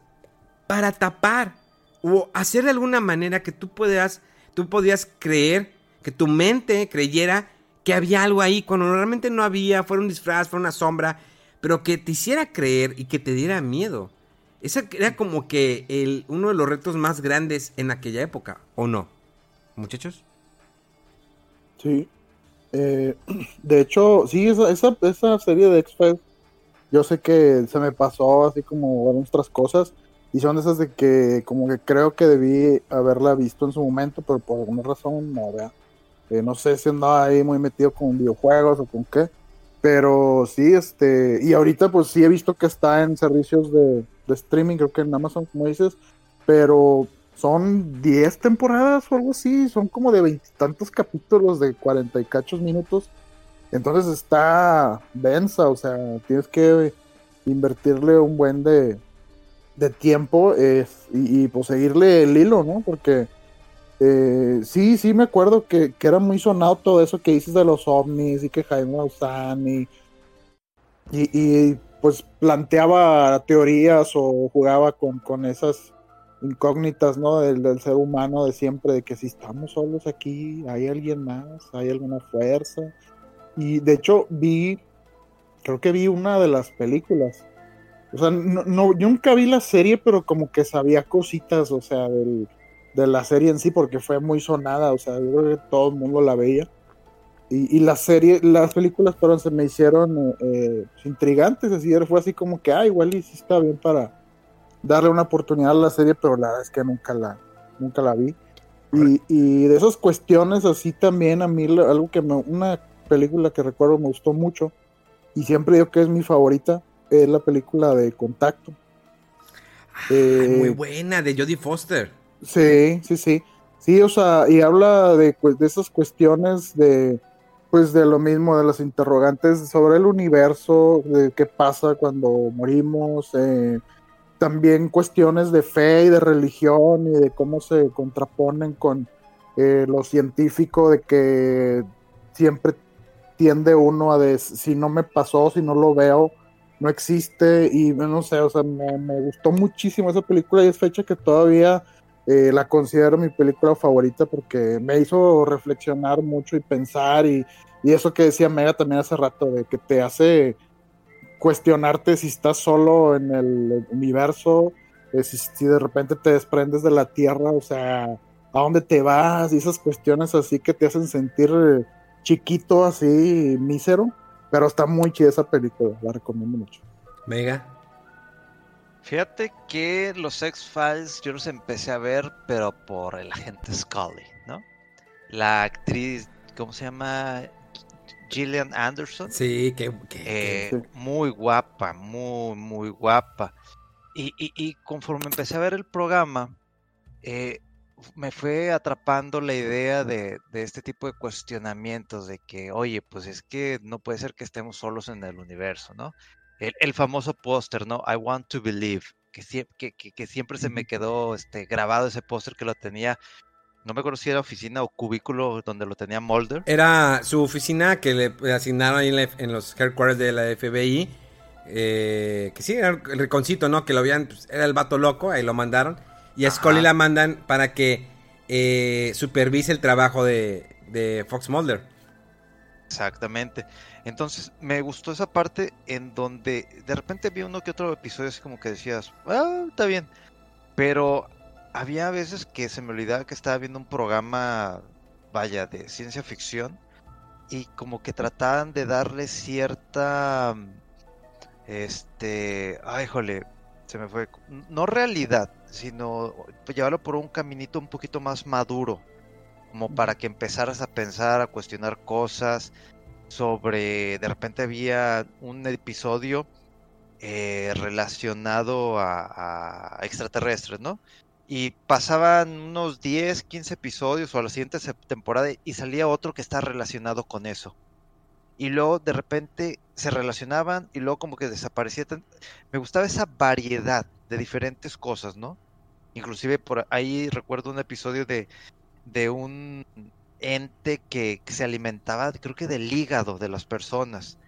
para tapar o hacer de alguna manera que tú puedas, tú podías creer, que tu mente creyera que había algo ahí, cuando realmente no había, fuera un disfraz, fue una sombra, pero que te hiciera creer y que te diera miedo. Ese era como que el, uno de los retos más grandes en aquella época, ¿o no? Muchachos. Sí. Eh, de hecho, sí, esa, esa, esa serie de X-Files, yo sé que se me pasó así como otras cosas. Y son esas de que como que creo que debí haberla visto en su momento, pero por alguna razón no, vea. Eh, no sé si andaba ahí muy metido con videojuegos o con qué. Pero sí, este, y ahorita pues sí he visto que está en servicios de, streaming, creo que en Amazon, como dices, pero son 10 temporadas o algo así, son como de veintitantos capítulos de cuarenta y cachos minutos. Entonces está densa, o sea, tienes que invertirle un buen de, de tiempo y, pues seguirle el hilo, ¿no? Porque eh, sí, sí me acuerdo que, era muy sonado todo eso que dices de los ovnis y que Jaime Maussan y, y, pues planteaba teorías o jugaba con, con esas incógnitas, ¿no? Del, ser humano de siempre, de que si estamos solos aquí, hay alguien más, hay alguna fuerza. Y de hecho vi, creo que vi una de las películas. O sea, no, no nunca vi la serie, pero como que sabía cositas, o sea, del, de la serie en sí, porque fue muy sonada, o sea, yo creo que todo el mundo la veía. Y, y la serie, las películas, pero se me hicieron eh, intrigantes, así, fue así como que, ah, igual y sí está bien para, darle una oportunidad a la serie, pero la verdad es que nunca la, nunca la vi. Y, y de esas cuestiones así también a mí algo que me, una película que recuerdo me gustó mucho y siempre digo que es mi favorita es la película de Contacto. muy eh, buena, de Jodie Foster. Sí, sí, sí. Sí, o sea, y habla de, pues, de esas cuestiones de, pues, de lo mismo, de las interrogantes sobre el universo, de qué pasa cuando morimos, eh, también cuestiones de fe y de religión y de cómo se contraponen con eh, lo científico, de que siempre tiende uno a decir, si no me pasó, si no lo veo, no existe y no sé, o sea, me, gustó muchísimo esa película y es fecha que todavía eh, la considero mi película favorita porque me hizo reflexionar mucho y pensar y, y eso que decía Mega también hace rato, de que te hace cuestionarte si estás solo en el universo, eh, si, si, de repente te desprendes de la Tierra, o sea, a dónde te vas y esas cuestiones así que te hacen sentir eh, chiquito, así, mísero. Pero está muy chida esa película, la recomiendo mucho. Mega. Fíjate que los X-Files yo los empecé a ver, pero por el agente Scully, ¿no? La actriz, ¿cómo se llama? Gillian Anderson. Sí, que, eh, muy guapa, muy, muy guapa. Y, y, conforme empecé a ver el programa, eh, me fue atrapando la idea de, de, este tipo de cuestionamientos, de que, oye, pues es que no puede ser que estemos solos en el universo, ¿no? El, el famoso póster, ¿no? I want to believe, que, que, que, siempre se me quedó este, grabado ese póster que lo tenía no me acuerdo si era oficina o cubículo donde lo tenía Mulder. Era su oficina que le asignaron ahí en, los headquarters de la FBI. Eh, que sí, era el riconcito, ¿no? Que lo habían, pues, era el vato loco, ahí lo mandaron. Y a Scully la mandan para que eh, supervise el trabajo de, de Fox Mulder. Exactamente. Entonces, me gustó esa parte en donde de repente vi uno que otro episodio así como que decías, ah, está bien. Pero había veces que se me olvidaba que estaba viendo un programa, vaya, de ciencia ficción y como que trataban de darle cierta, este, ay, jole, se me fue, no realidad, sino llevarlo por un caminito un poquito más maduro, como para que empezaras a pensar, a cuestionar cosas sobre, de repente había un episodio eh, relacionado a, extraterrestres, ¿no? y pasaban unos 10, 15 episodios o a la siguiente temporada y salía otro que está relacionado con eso. Y luego de repente se relacionaban y luego como que desaparecía. Me gustaba esa variedad de diferentes cosas, ¿no? Inclusive por ahí recuerdo un episodio de, de un ente que, que se alimentaba, creo que del hígado de las personas.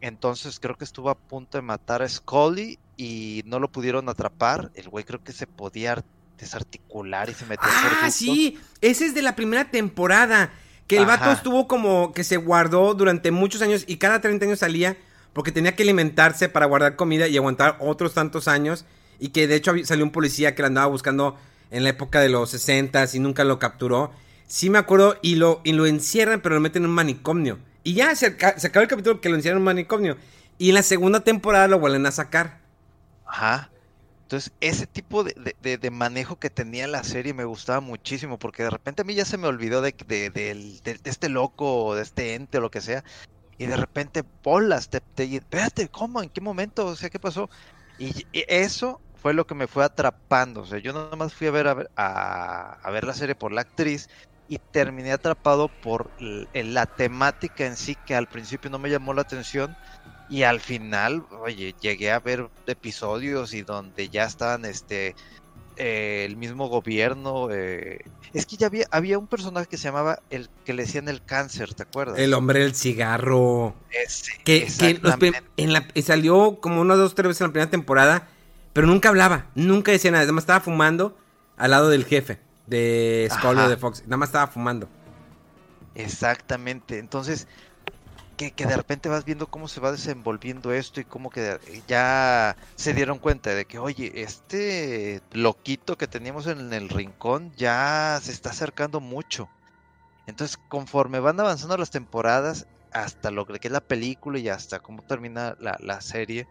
Entonces creo que estuvo a punto de matar a Scully y no lo pudieron atrapar. El güey creo que se podía desarticular y se metió Ah, sí, ese es de la primera temporada. Que el vato estuvo como que se guardó durante muchos años y cada 30 años salía porque tenía que alimentarse para guardar comida y aguantar otros tantos años. Y que de hecho salió un policía que lo andaba buscando en la época de los 60 y nunca lo capturó. Sí me acuerdo y lo, y lo encierran pero lo meten en un manicomio. Y ya se, se acabó el capítulo que lo encierran en un manicomio. Y en la segunda temporada lo vuelven a sacar. Ajá. Entonces, ese tipo de, manejo que tenía la serie me gustaba muchísimo, porque de repente a mí ya se me olvidó de, este loco, de este ente o lo que sea, y de repente, bolas, te, espérate, ¿cómo? ¿En qué momento? O sea, ¿qué pasó? Y, eso fue lo que me fue atrapando. O sea, yo nada más fui a ver, a, a ver la serie por la actriz y terminé atrapado por la temática en sí, que al principio no me llamó la atención y al final, oye, llegué a ver episodios y donde ya estaban este eh, el mismo gobierno. Eh, es que ya había, había un personaje que se llamaba el que le decían el cáncer, ¿te acuerdas? El hombre del cigarro. que, en la, salió como una, dos, tres veces en la primera temporada, pero nunca hablaba, nunca decía nada. Nada más estaba fumando al lado del jefe de Scully de Fox. Nada más estaba fumando. Exactamente. Entonces, que, de repente vas viendo cómo se va desenvolviendo esto y cómo que ya se dieron cuenta de que, oye, este loquito que teníamos en el rincón ya se está acercando mucho. Entonces, conforme van avanzando las temporadas, hasta lo que es la película y hasta cómo termina la, la serie,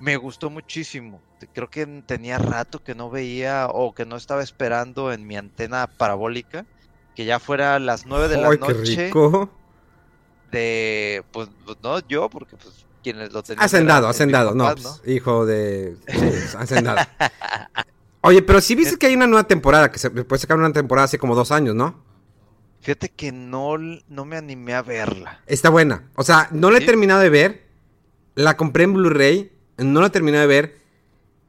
me gustó muchísimo. Creo que tenía rato que no veía o que no estaba esperando en mi antena parabólica que ya fuera a las 9 de la noche de, pues, pues, no yo, porque pues quienes lo tenían. Hacendado, hacendado, no, pues, hijo de, sí, hacendado. Oye, pero si viste que hay una nueva temporada, que se puede sacar una temporada hace como dos años, ¿no? Fíjate que no, no me animé a verla. Está buena. O sea, no la he terminado de ver. La compré en Blu-ray. No la he terminado de ver.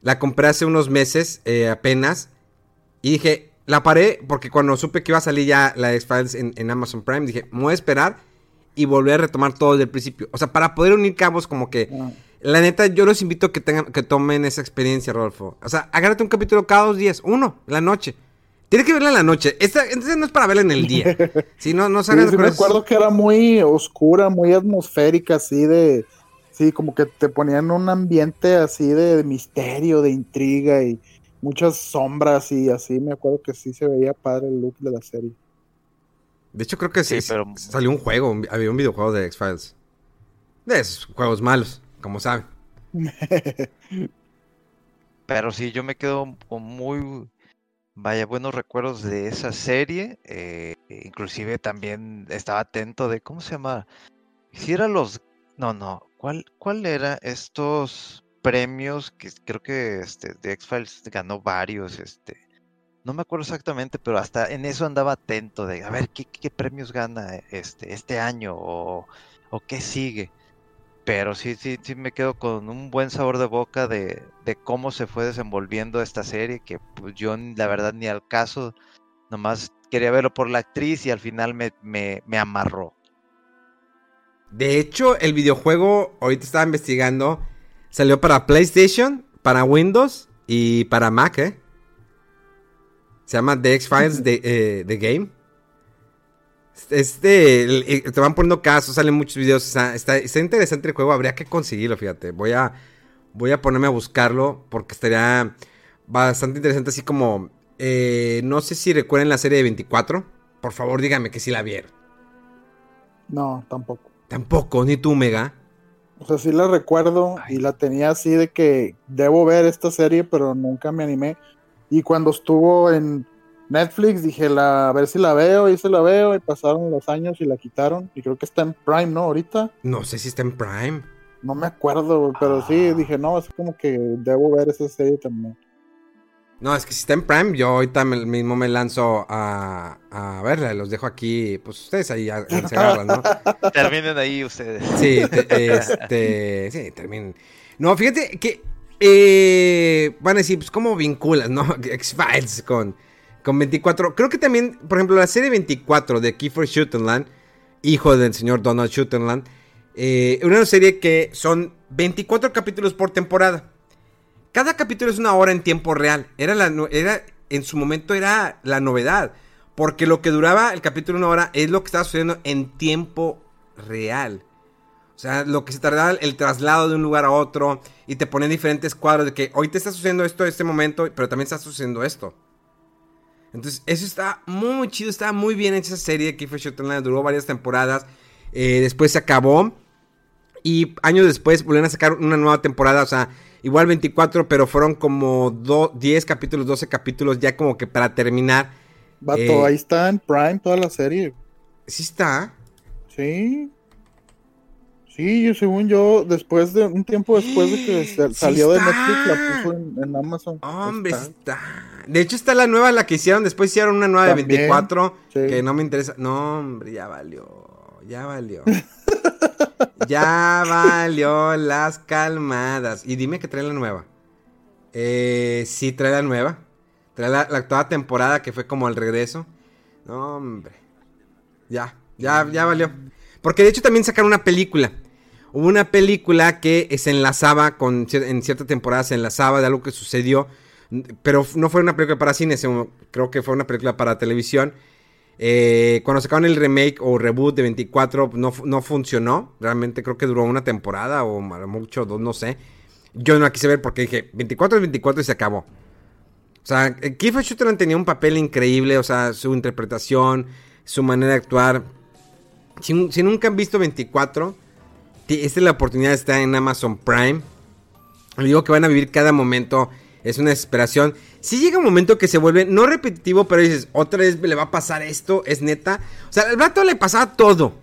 La compré hace unos meses eh, apenas. Y dije, la paré porque cuando supe que iba a salir ya la X-Files en, en, Amazon Prime, dije, me voy a esperar y volver a retomar todo desde el principio. O sea, para poder unir cabos como que... La neta, yo los invito a que, tengan, que tomen esa experiencia, Rodolfo. O sea, agárrate un capítulo cada dos días, uno, la noche. Tiene que verla en la noche. Esta, esta no es para verla en el día. Si no, no Sí, salgan sí con me acuerdo que era muy oscura, muy atmosférica, así de. Sí, como que te ponían un ambiente así de misterio, de intriga y muchas sombras y así. Me acuerdo que sí se veía padre el look de la serie. De hecho, creo que sí, Sí, pero- salió un juego. Había un videojuego de X-Files. De esos juegos malos, como saben. Pero sí, yo me quedo con muy, vaya, buenos recuerdos de esa serie. eh, inclusive también estaba atento de, ¿cómo se llama? Si era los, no, no, ¿cuál, cuál era estos premios que creo que este, de X-Files ganó varios, este, no me acuerdo exactamente, pero hasta en eso andaba atento de, a ver, ¿qué, premios gana este, este año o, o qué sigue? Pero sí, sí, sí me quedo con un buen sabor de boca de, de cómo se fue desenvolviendo esta serie, que pues yo la verdad ni al caso, nomás quería verlo por la actriz y al final me, me, me amarró. De hecho, el videojuego, ahorita estaba investigando, salió para PlayStation, para Windows y para Mac, ¿eh? Se llama The X-Files The, eh, The Game. Este, te van poniendo casos, salen muchos videos. Está, está- está interesante el juego, habría que conseguirlo, fíjate. Voy a, voy a ponerme a buscarlo porque estaría bastante interesante, así como... eh, no sé si recuerden la serie de 24. Por favor, díganme que sí la vieron. No, tampoco. Tampoco, ni tú, Mega. O sea, sí la recuerdo y la tenía así de que debo ver esta serie, pero nunca me animé. Y cuando estuvo en Netflix dije, la, a ver si la veo, y se la veo, y pasaron los años y la quitaron. Y creo que está en Prime, ¿no? Ahorita. No sé si está en Prime. No me acuerdo, pero sí, dije, no, es como que debo ver esa serie también. No, es que si está en Prime, yo ahorita me- mismo me lanzo a, a verla. Los dejo aquí, pues ustedes ahí a, ¿no? Terminen ahí ustedes. Sí, te- este, sí, terminen. No, fíjate que eh, van a decir, pues, ¿cómo vinculas, no? X-Files con, con 24. Creo que también, por ejemplo, la serie 24 de Kiefer Sutherland, hijo del señor Donald Sutherland, eh, una serie que son 24 capítulos por temporada. Cada capítulo es una hora en tiempo real. Era en su momento era la novedad. Porque lo que duraba el capítulo una hora es lo que estaba sucediendo en tiempo real. O sea, lo que se tardaba el traslado de un lugar a otro y te ponen diferentes cuadros de que hoy te está sucediendo esto en este momento, pero también está sucediendo esto. Entonces, eso está muy chido, está muy bien hecha esa serie. Kiefer Sutherland duró varias temporadas. eh, después se acabó. Y años después volvieron a sacar una nueva temporada. O sea, igual 24, pero fueron como do- 10 capítulos, 12 capítulos, ya como que para terminar. Vato, Eh. ahí está en Prime toda la serie. Sí está. Sí. Sí, yo según yo, después de un tiempo después de que Sí salió de. Netflix, la puso en, en Amazon. Hombre, está. De hecho, está la nueva, la que hicieron. Después hicieron una nueva de También, 24. sí. Que no me interesa. No, hombre, ya valió. Ya valió. ya valió las calmadas. Y dime que trae la nueva. Eh, sí, trae la nueva. Trae la, la temporada que fue como el regreso. No, hombre. Ya, ya, ya valió. Porque de hecho también sacaron una película. Hubo una película que se enlazaba con en cierta temporada se enlazaba de algo que sucedió, pero no fue una película para cine, creo que fue una película para televisión. Eh, cuando sacaron el remake o reboot de 24 no, no funcionó, realmente creo que duró una temporada o mucho dos, no sé. Yo no la quise ver porque dije 24 es 24 y se acabó. O sea, eh, Kiefer Sutherland tenía un papel increíble, o sea, su interpretación, su manera de actuar. Si, si nunca han visto 24, ti- esta es la oportunidad estar en Amazon Prime. Le digo que van a vivir cada momento, es una desesperación. Si llega un momento que se vuelve, no repetitivo, pero dices, otra vez le va a pasar esto, es neta. O sea, al vato le pasaba todo,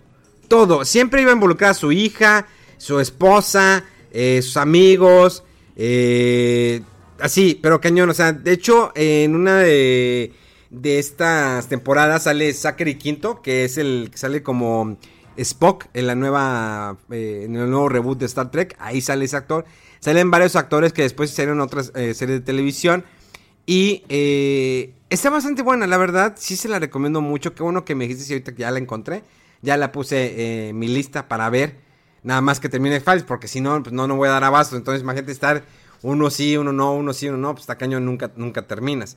todo. Siempre iba a involucrar a su hija, su esposa, eh, sus amigos, eh, así, pero cañón. O sea, de hecho, en una de, de estas temporadas sale Zachary Quinto, que es el que sale como Spock en la nueva, eh, en el nuevo reboot de Star Trek. Ahí sale ese actor. Salen varios actores que después salieron en otras eh, series de televisión. Y eh, está bastante buena, la verdad. Sí se la recomiendo mucho. Qué bueno que me dijiste si ahorita que ya la encontré. Ya la puse eh, en mi lista para ver. Nada más que termine Files, porque si no, pues no, no voy a dar abasto. Entonces, imagínate estar uno sí, uno no, uno sí, uno no. Pues está cañón, nunca, nunca terminas.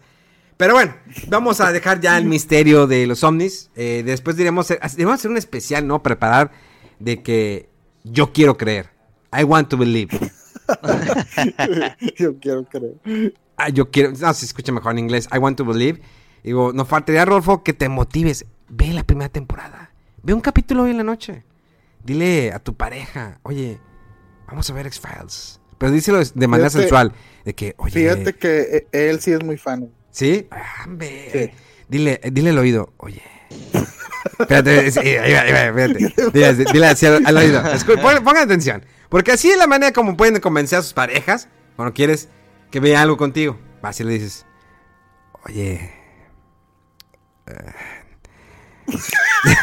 Pero bueno, vamos a dejar ya el misterio de los ovnis. Eh, después diremos, debemos hacer un especial, ¿no? Preparar de que yo quiero creer. I want to believe. Yo quiero creer. Ah, yo quiero, no, se escucha mejor en inglés. I want to believe. Digo, nos faltaría, Rolfo, que te motives. Ve la primera temporada. Ve un capítulo hoy en la noche. Dile a tu pareja, oye, vamos a ver X-Files. Pero díselo de manera Fíjate- sensual. De que, oye. Fíjate que eh, él sí es muy fan. ¿Sí? Ah, hombre. Sí. Dile, dile al oído, oye. Espérate, va, espérate. Dile, dile así al, al oído. Escu- pongan atención. Porque así es la manera como pueden convencer a sus parejas cuando quieres que vea algo contigo. Vas y le dices, oye. eh,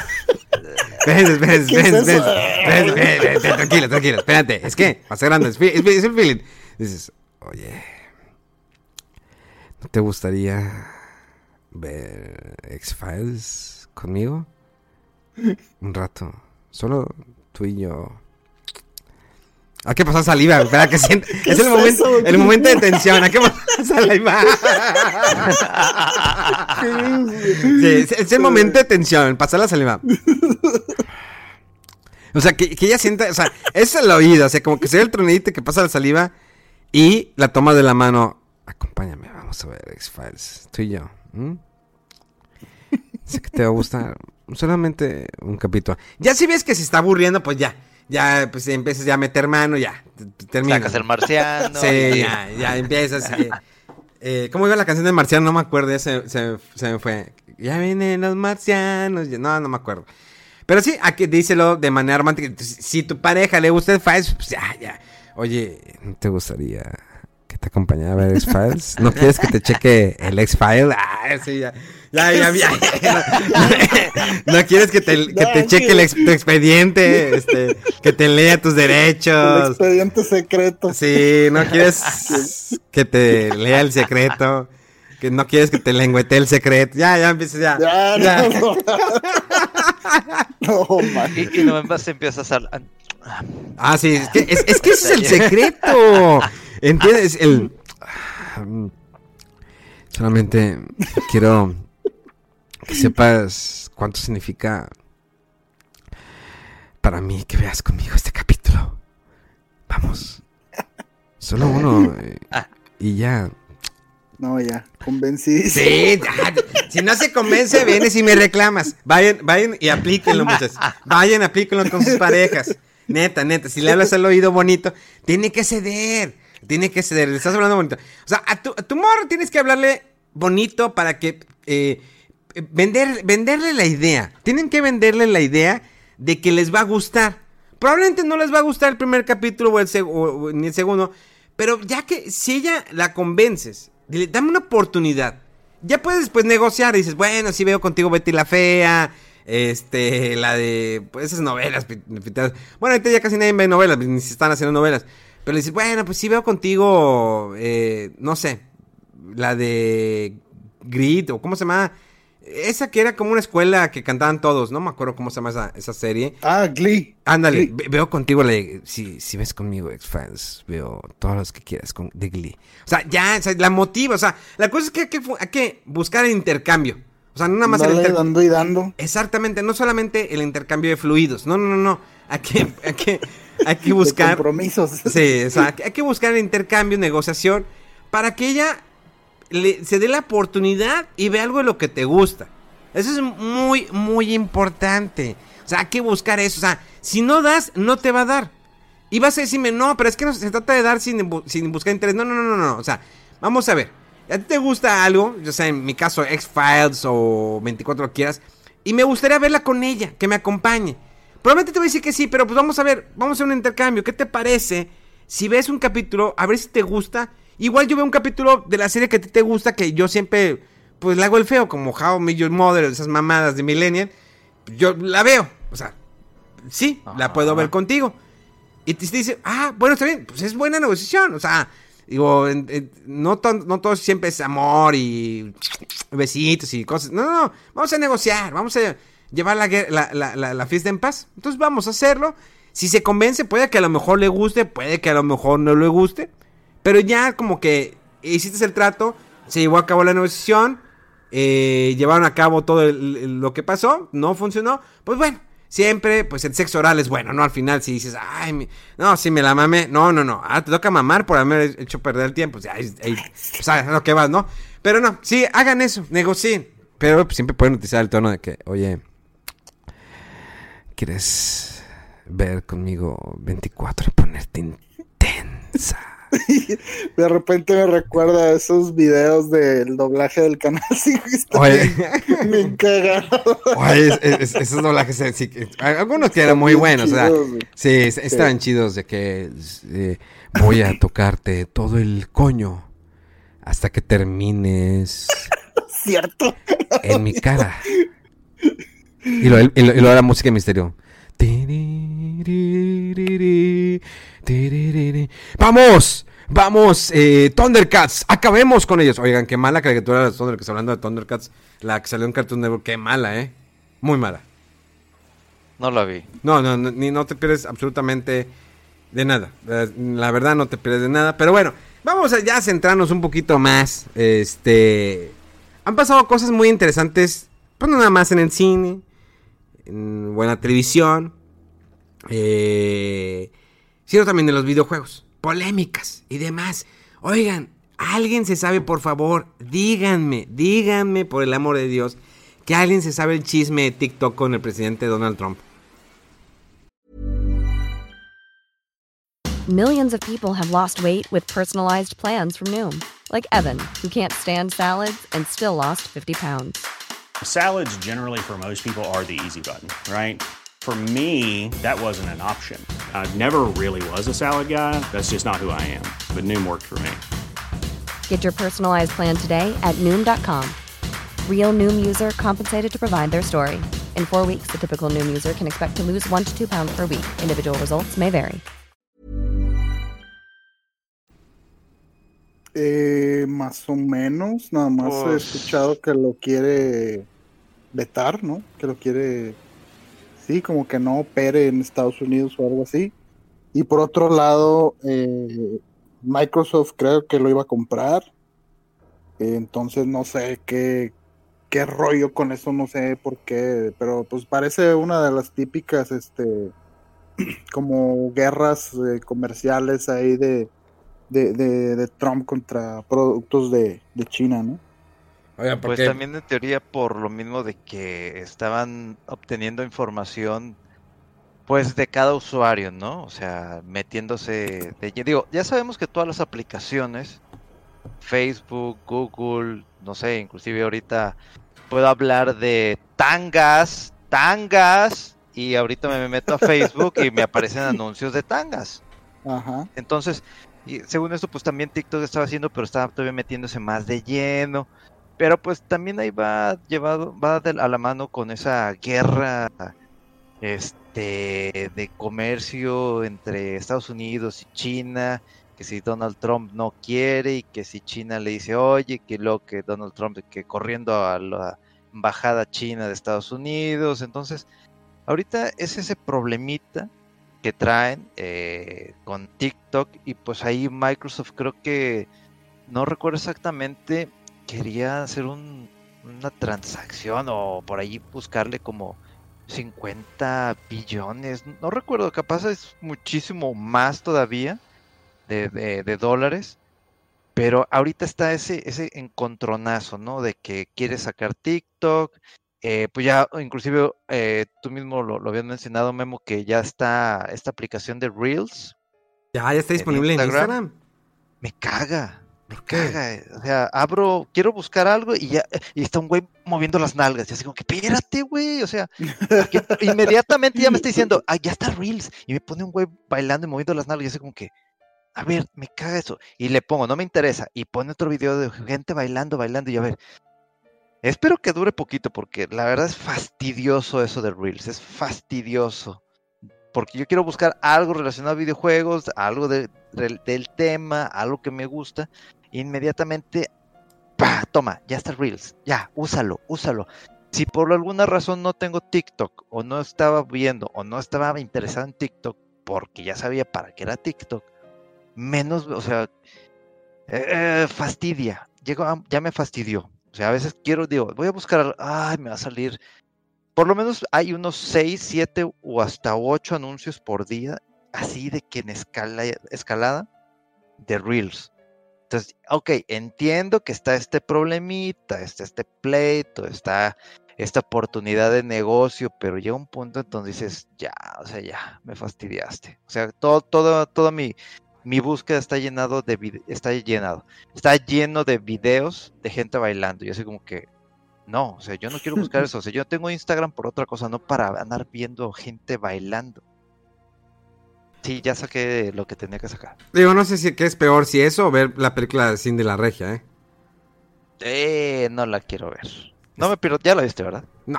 Espérense, espérense, ¿Qué es espérense, eso? espérense, espérense, espérense, tranquilo, tranquilo, espérate, es que, grande, es, fi- es, fi- es el feeling. Dices, oye, ¿no te gustaría ver X-Files conmigo? Un rato, solo tú y yo. Hay que pasar saliva, espera que sienta. ¿Qué Es el momento, eso? el momento de tensión, hay que pasar saliva. Sí, es, es el momento de tensión, pasar la saliva. O sea, que, que ella sienta, o sea, es el oído, o sea, como que se ve el tronidito que pasa la saliva y la toma de la mano. Acompáñame, vamos a ver X-Files, tú y yo. ¿m? Sé que te va a gustar. Solamente un capítulo. Ya si ves que se está aburriendo, pues ya. Ya, pues empiezas ya a meter mano, ya. t- t- Termina. Sacas el marciano. Sí, y- ya, ya empiezas. eh, eh, ¿Cómo iba la canción del marciano? No me acuerdo, ya se, se- se me fue. Ya vienen los marcianos. No, no me acuerdo. Pero sí, aquí díselo de manera romántica. Si si tu pareja le gusta el Files, pues ya, ya. Oye, ¿no te gustaría que te acompañara a ver X-Files? ¿No quieres que te cheque el X-File? Ah, sí, ya. Ya, ya, ya. No, no quieres que te, que te cheque el ex- tu expediente, este, que te lea tus El derechos. expediente secreto. Sí, no quieres que te lea el secreto. Que no quieres que te lengüete el secreto. Ya, ya empiezas ya. Ya, Ya. no. no, man. Y, y nomás empiezas a... a- Ah, sí, es que, es, es que ese es el secreto. ¿Entiendes? El. Solamente quiero que sepas cuánto significa para mí que veas conmigo este capítulo. Vamos. Solo uno. eh, Y ya. No, ya. Convencidísimo. Sí, ya. Si no se convence, vienes y me reclamas. Vayan, vayan y aplíquenlo, muchachos. Vayan, aplíquenlo con sus parejas. Neta, neta. Si le hablas al oído bonito, tiene que ceder. Tiene que ceder. Le estás hablando bonito. O sea, a tu, a tu morro tienes que hablarle bonito para que. eh, vender, venderle la idea. Tienen que venderle la idea de que les va a gustar. Probablemente no les va a gustar el primer capítulo o el ni el segundo. Pero ya que si ella la convences, dile, dame una oportunidad. Ya puedes después negociar. Dices, bueno, si veo contigo Betty la Fea. Este, la de pues, esas novelas. Bueno, ahorita ya casi nadie ve novelas, ni se están haciendo novelas. Pero dices, bueno, pues si veo contigo, eh, no sé, la de Grit, o cómo se llama. Esa que era como una escuela que cantaban todos, no me acuerdo cómo se llama esa, esa serie. Ah, Glee. Ándale, Glee. veo contigo la si, si ves conmigo X-Fans, veo todos los que quieras con, de Glee. O sea, ya, o sea, la motiva, o sea, la cosa es que hay que, fu- hay que buscar el intercambio. O sea, no nada más el Dale, intercambio. dando y dando. Exactamente, no solamente el intercambio de fluidos, no, no, no, no. Hay que, hay que, hay que De buscar... compromisos. Sí, o sea, hay que buscar intercambio, negociación, para que ella se dé la oportunidad y vea algo de lo que te gusta. Eso es muy, muy importante. O sea, hay que buscar eso. O sea, si no das, no te va a dar. Y vas a decirme, no, pero es que no se trata de dar sin, sin buscar interés. No, no, no, no, no. O sea, vamos a ver. A ti te gusta algo, o sea, en mi caso, X-Files o 24 lo quieras, y me gustaría verla con ella, que me acompañe. Probablemente te voy a decir que sí, pero pues vamos a ver, vamos a hacer un intercambio. ¿Qué te parece si ves un capítulo, a ver si te gusta? Igual yo veo un capítulo de la serie que a ti te gusta, que yo siempre, pues le hago el feo, como How Your Mother, esas mamadas de Millennial. Yo la veo, o sea, sí, la puedo ver contigo. Y te te dice, ah, bueno, está bien, pues es buena negociación. O sea, digo, en- en- no, no todo siempre es amor y besitos y cosas. No, no, no, vamos a negociar, vamos a llevar la, la- la- la fiesta en paz. Entonces vamos a hacerlo. Si se convence, puede que a lo mejor le guste, puede que a lo mejor no le guste. Pero ya como que hiciste el trato, se llevó a cabo la negociación, eh, llevaron a cabo todo el- el- lo que pasó, no funcionó, pues bueno, siempre, pues el sexo oral es bueno, ¿no? Al final si dices, ay, mi- no, si me la mamé, no, no, no, ah, te toca mamar por haber hecho perder el tiempo, o sea, ahí- ahí, pues a lo que vas, ¿no? Pero no, sí, hagan eso, negocien, pero pues, siempre pueden utilizar el tono de que, oye, ¿quieres ver conmigo 24 y ponerte intensa? De repente me recuerda a esos videos del doblaje del canal 5 que está Oye. bien, cagado. Oye, es- es- esos doblajes, eh, sí, que- algunos que eran muy buenos, o sea, sí, es- estaban chidos de que eh, voy a tocarte todo el coño hasta que termines Cierto. en mi cara. Y lo, y lo, y lo era música de misterio. ¡Vamos! ¡Vamos! Eh, Thundercats, acabemos con ellos. Oigan, qué mala caricatura de Thundercats. Hablando de Thundercats, la que salió en Cartoon Network, qué mala, ¿eh? Muy mala. No la vi. No, no, no, ni, no te pierdes absolutamente de nada. La verdad no te pierdes de nada. Pero bueno, vamos a ya centrarnos un poquito más. Este. Han pasado cosas muy interesantes. Pues nada más en el cine. En buena televisión. Eh, sino también en los videojuegos. Polémicas y demás. Oigan, alguien se sabe, por favor, díganme, díganme, por el amor de Dios, que alguien se sabe el chisme de TikTok con el presidente Donald Trump. Millions of people have lost weight with personalized plans from Noom, like Evan, who can't stand salads and still lost 50 pounds. Salads, generally, for most people, are the easy button, right? For me, that wasn't an option. I never really was a salad guy. That's just not who I am. But Noom worked for me. Get your personalized plan today at Noom.com. Real Noom user compensated to provide their story. In four weeks, the typical Noom user can expect to lose one to two pounds per week. Individual results may vary. Eh, más o menos, nada más he escuchado que lo quiere vetar, ¿no? Que lo quiere, sí, como que no opere en Estados Unidos o algo así. Y por otro lado, eh, Microsoft creo que lo iba a comprar. Entonces no sé qué, qué rollo con eso, no sé por qué, pero pues parece una de las típicas, este, como guerras eh, comerciales ahí de, de, de, de Trump contra productos de, de China, ¿no? Oigan, Pues también en teoría por lo mismo de que estaban obteniendo información pues de cada usuario, ¿no? O sea, metiéndose de digo, ya sabemos que todas las aplicaciones Facebook, Google, no sé, inclusive ahorita puedo hablar de tangas, tangas y ahorita me meto a Facebook y me aparecen anuncios de tangas. Ajá. Entonces, y según esto, pues también TikTok estaba haciendo, pero estaba todavía metiéndose más de lleno. Pero pues también ahí va llevado, va a la mano con esa guerra este de comercio entre Estados Unidos y China, que si Donald Trump no quiere y que si China le dice, oye, que lo que Donald Trump que corriendo a la embajada china de Estados Unidos. Entonces, ahorita es ese problemita que traen eh, con TikTok y pues ahí Microsoft creo que no recuerdo exactamente quería hacer un- una transacción o por ahí buscarle como 50 billones no recuerdo capaz es muchísimo más todavía de, de- de dólares pero ahorita está ese ese encontronazo no de que quiere sacar TikTok eh, pues ya, inclusive eh, tú mismo lo, lo habías mencionado, Memo, que ya está esta aplicación de Reels. Ya, ya está disponible en Instagram. Instagram. Me caga, me ¿Por qué? caga. O sea, abro, quiero buscar algo y ya, y está un güey moviendo las nalgas. Y así como que, espérate, güey. O sea, inmediatamente ya me está diciendo, ah, ya está Reels. Y me pone un güey bailando y moviendo las nalgas. Y así como que, a ver, me caga eso. Y le pongo, no me interesa. Y pone otro video de gente bailando, bailando. Y a ver, espero que dure poquito porque la verdad es fastidioso eso de Reels. Es fastidioso. Porque yo quiero buscar algo relacionado a videojuegos, algo de- del, tema, algo que me gusta. Inmediatamente, ¡pa! Toma, ya está Reels. Ya, úsalo, úsalo. Si por alguna razón no tengo TikTok, o no estaba viendo, o no estaba interesado en TikTok, porque ya sabía para qué era TikTok, menos, o sea, eh, eh, fastidia. Llegó a- ya me fastidió. O sea, a veces quiero, digo, voy a buscar, ay, me va a salir. Por lo menos hay unos 6, 7 o hasta 8 anuncios por día, así de que en escala, escalada de Reels. Entonces, ok, entiendo que está este problemita, está este pleito, está esta oportunidad de negocio, pero llega un punto en donde dices, ya, o sea, ya, me fastidiaste. O sea, todo, todo, todo mi, mi búsqueda está llenado de está llenado, está lleno de videos de gente bailando. Yo así como que, no, o sea, yo no quiero buscar eso. O sea, yo tengo Instagram por otra cosa, no para andar viendo gente bailando. Sí, ya saqué lo que tenía que sacar. Digo, no sé si qué es peor, si eso o ver la película de Cindy la Regia, ¿eh? Eh, no la quiero ver. No me pierdo, ya la viste, ¿verdad? No,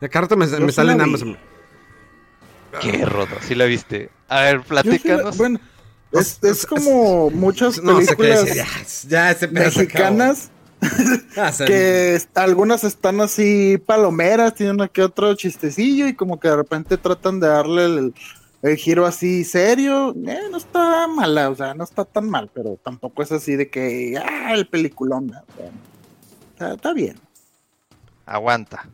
de carta me, me salen ambos. Qué roto, sí la viste. A ver, platícanos. bueno, es, es, como muchas películas ya, mexicanas ah, que algunas están así palomeras, tienen aquí otro chistecillo y como que de repente tratan de darle el, el giro así serio, eh, no está mala, o sea, no está tan mal, pero tampoco es así de que, ah, el peliculón, está, bien. Aguanta.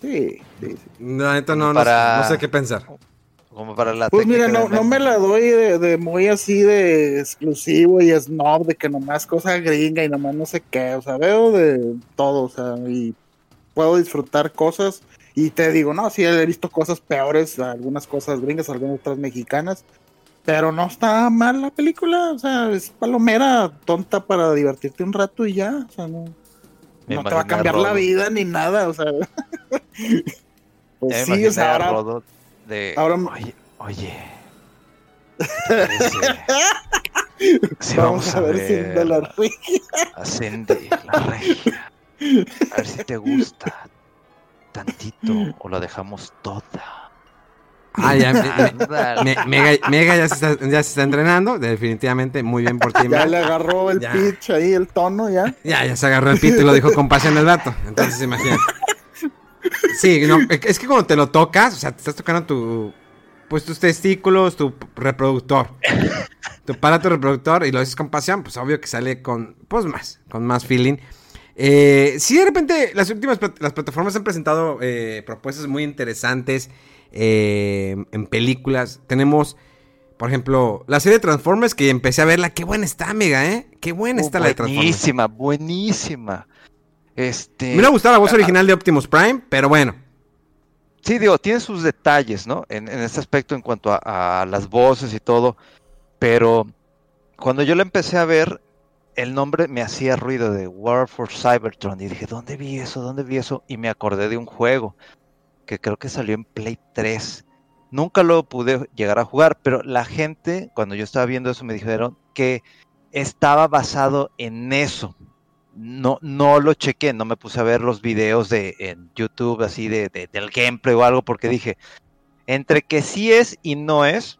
Sí, sí, sí. No, no, no, sé qué pensar. Como para la Pues mira, no, no me la doy de, de, muy así de exclusivo y snob, de que nomás cosa gringa y nomás no sé qué, o sea, veo de todo, o sea, y puedo disfrutar cosas y te digo, no, sí he visto cosas peores, algunas cosas gringas, algunas otras mexicanas, pero no está mal la película, o sea, es palomera tonta para divertirte un rato y ya, o sea, no, no te va a cambiar la vida ni nada, o sea. pues sí, o sea, ahora, de, ahora... Oye, oye. sí, vamos, a ver, si de la regia. Ascende la regia. A ver si te gusta tantito o lo dejamos toda. Ah, ya, Mega, ya, se está, ya se está entrenando, definitivamente muy bien por ti. Ya le agarró el pitch ahí, el tono, ya. Ya, ya se agarró el pitch y lo dijo con pasión el vato. Entonces, imagínate. Sí, no, es que cuando te lo tocas, o sea, te estás tocando tu, pues tus testículos, tu reproductor, tu aparato reproductor y lo haces con pasión, pues obvio que sale con, pues más, con más feeling. Eh, sí, de repente las últimas las plataformas han presentado eh, propuestas muy interesantes eh, en películas. Tenemos, por ejemplo, la serie de Transformers que empecé a verla. Qué buena está, Mega, ¿eh? Qué buena está la de Transformers. Buenísima, buenísima. Este... Me hubiera gustado la voz original de Optimus Prime, pero bueno. Sí, digo, tiene sus detalles, ¿no? En, este aspecto en cuanto a, a las voces y todo. Pero cuando yo la empecé a ver, el nombre me hacía ruido de War for Cybertron y dije, ¿dónde vi eso? ¿Dónde vi eso? Y me acordé de un juego que creo que salió en Play 3. Nunca lo pude llegar a jugar, pero la gente, cuando yo estaba viendo eso, me dijeron que estaba basado en eso. No, no lo chequé, no me puse a ver los videos de en YouTube así de, del gameplay o algo, porque dije, entre que sí es y no es,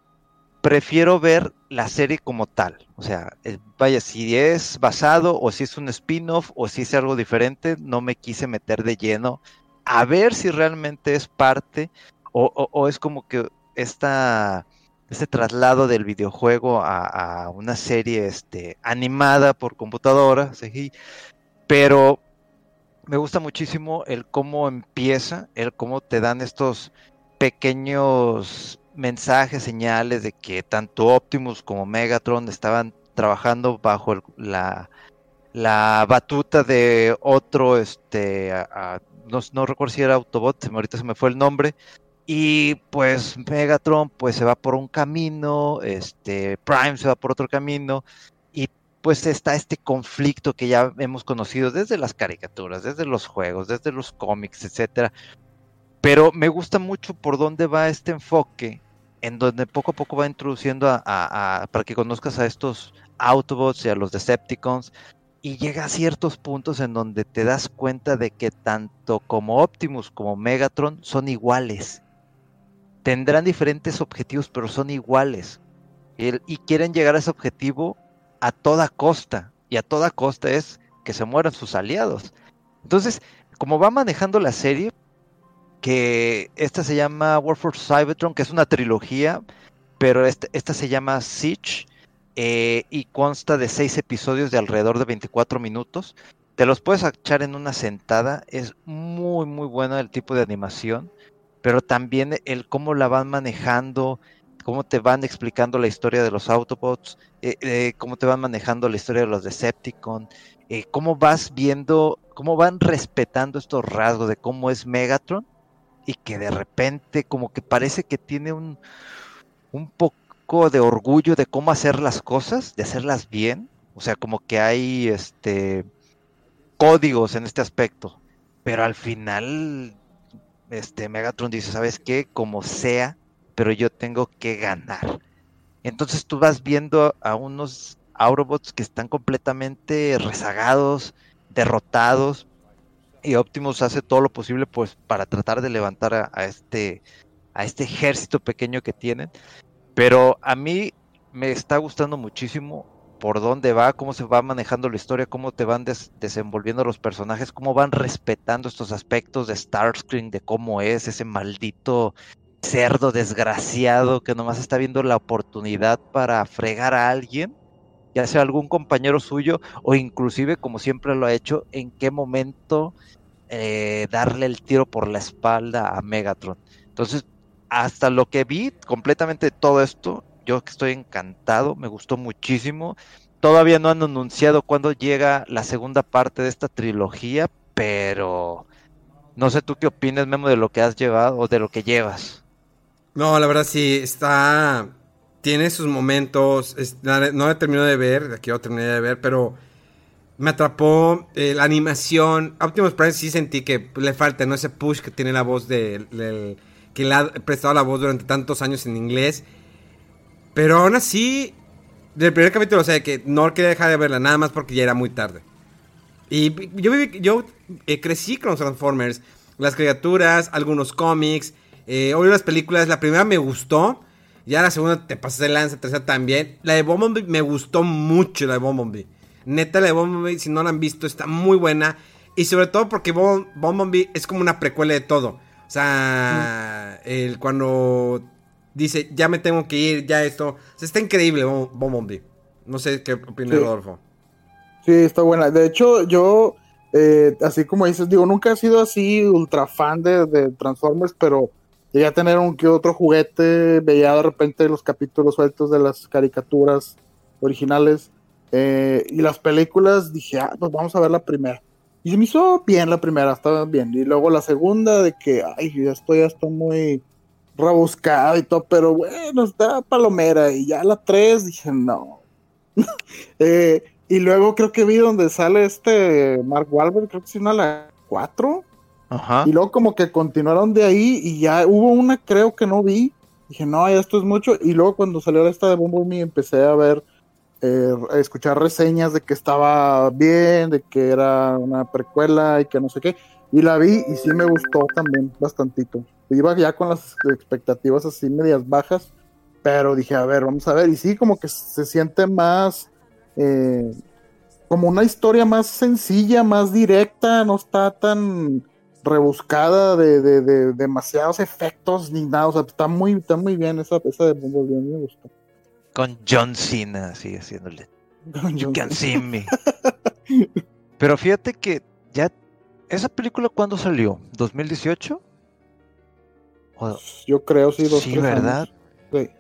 prefiero ver la serie como tal. O sea, eh, vaya, si es basado o si es un spin-off o si es algo diferente, no me quise meter de lleno a ver si realmente es parte o, es como que esta, este traslado del videojuego a, una serie este, animada por computadora, pero me gusta muchísimo el cómo empieza, el cómo te dan estos pequeños mensajes, señales de que tanto Optimus como Megatron estaban trabajando bajo la, la batuta de otro, este, no, recuerdo si era Autobot, ahorita se me fue el nombre, y pues Megatron pues se va por un camino, este, Prime se va por otro camino, y pues está este conflicto que ya hemos conocido desde las caricaturas, desde los juegos, desde los cómics, etcétera, pero me gusta mucho por dónde va este enfoque, en donde poco a poco va introduciendo a, para que conozcas a estos Autobots y a los Decepticons, y llega a ciertos puntos en donde te das cuenta de que tanto como Optimus como Megatron son iguales. Tendrán diferentes objetivos, pero son iguales. y quieren llegar a ese objetivo a toda costa. Y a toda costa es que se mueran sus aliados. Entonces, como va manejando la serie, que esta se llama War for Cybertron, que es una trilogía, pero este, esta, se llama Siege eh, y consta de seis episodios de alrededor de 24 minutos. te los puedes echar en una sentada, es muy muy bueno el tipo de animación, pero también el cómo la van manejando, cómo te van explicando la historia de los Autobots, eh, eh, cómo te van manejando la historia de los Decepticons, eh, cómo vas viendo, cómo van respetando estos rasgos de cómo es Megatron y que de repente como que parece que tiene un, un poco de orgullo de cómo hacer las cosas, de hacerlas bien, o sea, como que hay este códigos en este aspecto, pero al final este Megatron dice, ¿sabes qué? Como sea, pero yo tengo que ganar. Entonces tú vas viendo a unos Autobots que están completamente rezagados, derrotados, y Optimus hace todo lo posible pues para tratar de levantar a, este a este ejército pequeño que tienen. Pero a mí me está gustando muchísimo por dónde va, cómo se va manejando la historia, cómo te van desenvolviendo los personajes, cómo van respetando estos aspectos de Starscream, de cómo es ese maldito cerdo desgraciado que nomás está viendo la oportunidad para fregar a alguien, ya sea algún compañero suyo o inclusive como siempre lo ha hecho, en qué momento eh, darle el tiro por la espalda a Megatron. Entonces, hasta lo que vi completamente todo esto, yo estoy encantado, me gustó muchísimo. Todavía no han anunciado cuándo llega la segunda parte de esta trilogía, pero no sé tú qué opinas, Memo, de lo que has llevado o de lo que llevas. No, la verdad sí, está. Tiene sus momentos. no he terminado de ver, aquí lo terminé de ver, pero me atrapó eh, la animación. Optimus Prime sí sentí que le falta, ¿no? Ese push que tiene la voz de, que le ha prestado la voz durante tantos años en inglés. Pero aún así, del primer capítulo, o sea, que no quería dejar de verla, nada más porque ya era muy tarde. Y yo, yo eh, crecí con los Transformers, las criaturas, algunos cómics. Eh, las películas, la primera me gustó. Ya la segunda te pasé de lanza, tercera también. La de Bumblebee me gustó mucho, la de Bumblebee. Neta, la de Bumblebee, si no la han visto, está muy buena. Y sobre todo porque Bumblebee es como una precuela de todo. O sea, el, cuando dice, ya me tengo que ir, ya esto. O sea, está increíble Bumblebee. No sé qué opina Rodolfo. Sí, está buena. De hecho, yo, eh, así como dices, digo, nunca he sido así ultra fan de Transformers, pero Llegué a tener un que otro juguete, veía de repente los capítulos sueltos de las caricaturas originales eh, y las películas, dije, ah, pues vamos a ver la primera. Y se me hizo bien la primera, estaba bien. Y luego la segunda, de que, ay, ya estoy, ya estoy muy rebuscado y todo, pero bueno, está palomera. Y ya la tres, dije, no. Eh, y luego creo que vi donde sale este Mark Wahlberg, creo que si no la cuatro y luego como que continuaron de ahí y ya hubo una creo que no vi. Dije, no, esto es mucho. Y luego cuando salió esta de Bumblebee empecé a ver, eh, a escuchar reseñas de que estaba bien, de que era una precuela y que no sé qué. Y la vi y sí me gustó también bastantito. Iba ya con las expectativas así medias bajas, pero dije, a ver, vamos a ver. Y sí, como que se siente más... Eh, como una historia más sencilla, más directa, no está tan rebuscada de, de, demasiados efectos ni nada. O sea, está muy, está muy bien esa, esa de Bumblebee, me gustó. Con John Cena, así haciéndole. you can see me. Pero fíjate que ya. ¿Esa película cuándo salió? ¿2018? Yo creo, sí, dos Sí, ¿verdad? Sí.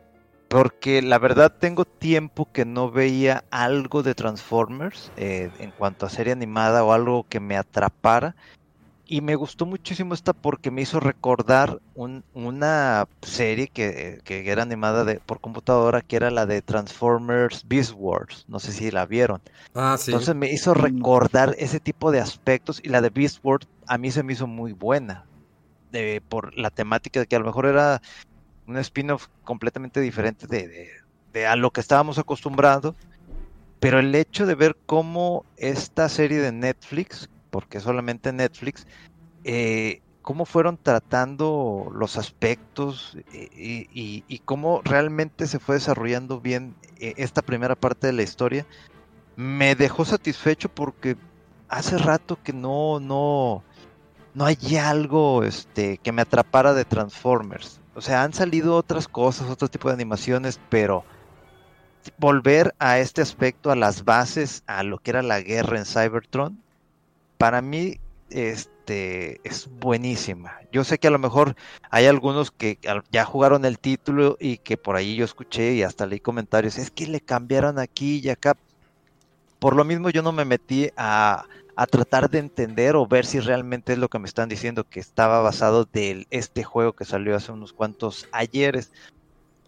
Porque la verdad tengo tiempo que no veía algo de Transformers eh, en cuanto a serie animada o algo que me atrapara y me gustó muchísimo esta porque me hizo recordar una serie que, era animada de, por computadora, que era la de Transformers Beast Wars. No sé si la vieron. Ah, sí. Entonces me hizo mm. recordar ese tipo de aspectos y la de Beast Wars a mí se me hizo muy buena. De, por la temática de que a lo mejor era un spin-off completamente diferente de, de a lo que estábamos acostumbrados. Pero el hecho de ver cómo esta serie de Netflix, porque solamente Netflix, eh, cómo fueron tratando los aspectos eh, y, cómo realmente se fue desarrollando bien eh, esta primera parte de la historia, me dejó satisfecho porque hace rato que no, no, no hay algo este, que me atrapara de Transformers. O sea, han salido otras cosas, otro tipo de animaciones, pero volver a este aspecto, a las bases, a lo que era la guerra en Cybertron, para mí este, es buenísima. Yo sé que a lo mejor hay algunos que ya jugaron el título y que por ahí yo escuché y hasta leí comentarios, es que le cambiaron aquí y acá. Por lo mismo yo no me metí a, a tratar de entender o ver si realmente es lo que me están diciendo que estaba basado de este juego que salió hace unos cuantos ayeres.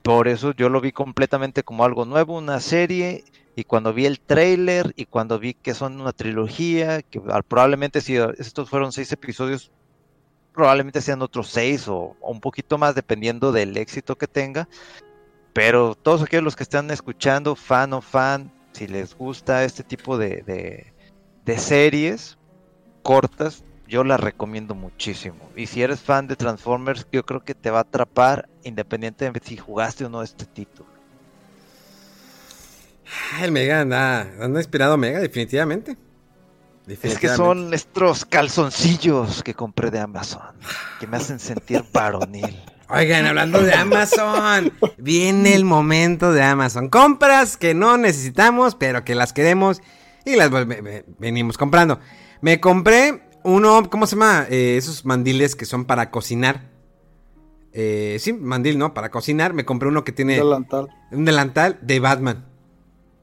Por eso yo lo vi completamente como algo nuevo, una serie y cuando vi el trailer y cuando vi que son una trilogía, que probablemente si estos fueron seis episodios, probablemente sean otros seis o, un poquito más dependiendo del éxito que tenga. Pero todos aquellos los que están escuchando, fan o fan, si les gusta este tipo de series cortas, yo las recomiendo muchísimo. Y si eres fan de Transformers, yo creo que te va a atrapar independientemente de si jugaste o no este título. El Mega anda, anda inspirado Mega, definitivamente. Es que son estos calzoncillos que compré de Amazon, que me hacen sentir varonil. Oigan, hablando de Amazon, viene el momento de Amazon. Compras que no necesitamos, pero que las queremos y las venimos comprando. Me compré uno, ¿cómo se llama? Eh, esos mandiles que son para cocinar. Eh, sí, mandil, ¿no? Para cocinar. Me compré uno que tiene... Delantal. Un delantal de Batman.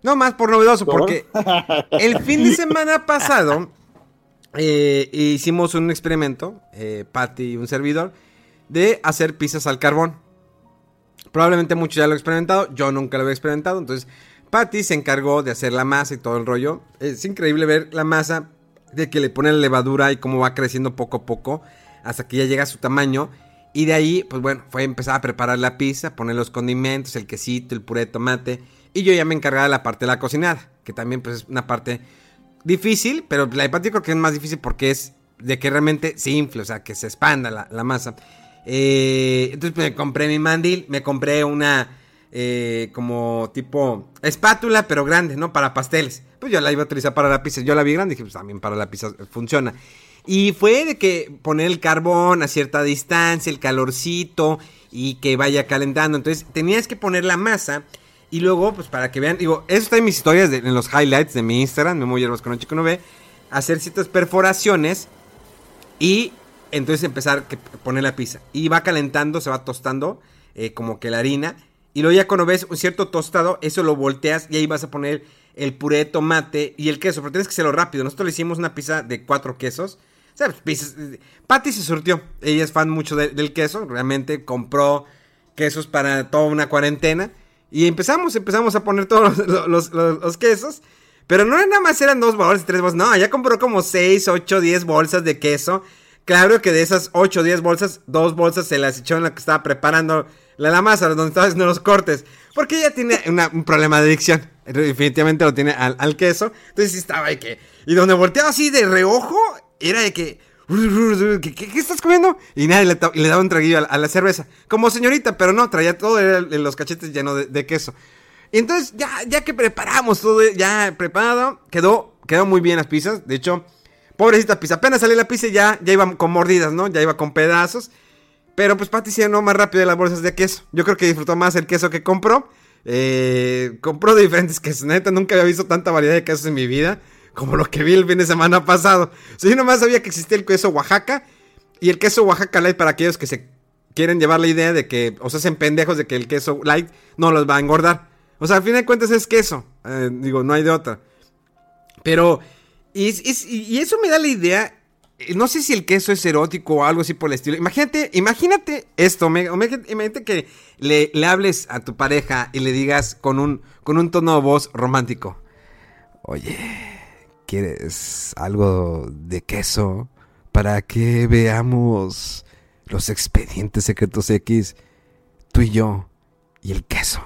No más por novedoso, porque el fin de semana pasado eh, hicimos un experimento, eh, Patty y un servidor, de hacer pizzas al carbón. Probablemente muchos ya lo han experimentado, yo nunca lo había experimentado, entonces Patty se encargó de hacer la masa y todo el rollo. Es increíble ver la masa de que le pone la levadura y cómo va creciendo poco a poco hasta que ya llega a su tamaño. Y de ahí, pues bueno, fue empezar a preparar la pizza, poner los condimentos, el quesito, el puré de tomate y yo ya me encargaba de la parte de la cocinada, que también pues es una parte difícil, pero la de creo que es más difícil porque es de que realmente se infle, o sea, que se expanda la, masa. Eh, entonces pues, me compré mi mandil, me compré una eh, como tipo espátula, pero grande, ¿no? Para pasteles. Pues yo la iba a utilizar para pizza, yo la vi grande y dije, pues también para pizza funciona. Y fue de que poner el carbón a cierta distancia, el calorcito y que vaya calentando. Entonces tenías que poner la masa y luego, pues para que vean, digo, eso está en mis historias, en los highlights de mi Instagram, me muy con un chico no ve, hacer ciertas perforaciones y entonces empezar a poner la pizza. Y va calentando, se va tostando, eh, como que la harina. Y luego ya cuando ves un cierto tostado, eso lo volteas y ahí vas a poner el puré de tomate y el queso. Pero tienes que hacerlo rápido. Nosotros le hicimos una pizza de cuatro quesos. O sea, pues, Patty se surtió. Ella es fan mucho del queso. Realmente compró quesos para toda una cuarentena. Y empezamos, empezamos a poner todos los, quesos. Pero no nada más eran dos bolsas, tres bolsas. No, ya compró como seis, ocho, diez bolsas de queso. Claro que de esas ocho o diez bolsas, dos bolsas se las echó en la que estaba preparando la, masa, donde estaba haciendo los cortes. Porque ella tiene un problema de adicción. Definitivamente lo tiene al, queso. Entonces estaba de que... Y donde volteaba así de reojo, era de que... ¿Qué, estás comiendo? Y nadie le, daba un traguillo a, la cerveza. Como señorita, pero no, traía todo en los cachetes llenos de, queso. Y entonces, ya, ya que preparamos todo, ya preparado, quedó, quedó muy bien las pizzas. De hecho, pobrecita pizza. Apenas salió la pizza y ya, ya iba con mordidas, ¿no? Ya iba con pedazos. Pero pues Patty se no más rápido de las bolsas de queso. Yo creo que disfrutó más el queso que compró. Eh, compró de diferentes quesos. Neta, nunca había visto tanta variedad de quesos en mi vida como lo que vi el fin de semana pasado. O sea, yo nomás sabía que existía el queso Oaxaca y el queso Oaxaca Light para aquellos que se quieren llevar la idea de que, o sea, hacen pendejos de que el queso Light no los va a engordar. O sea, al fin de cuentas es queso. Eh, digo, no hay de otra. Pero, y, y, eso me da la idea. Eh, no sé si el queso es erótico o algo así por el estilo. Imagínate, imagínate esto. Imagínate que le, le hables a tu pareja y le digas con un, con un tono de voz romántico. Oye, ¿Quieres algo de queso para que veamos los expedientes secretos X? Tú y yo y el queso.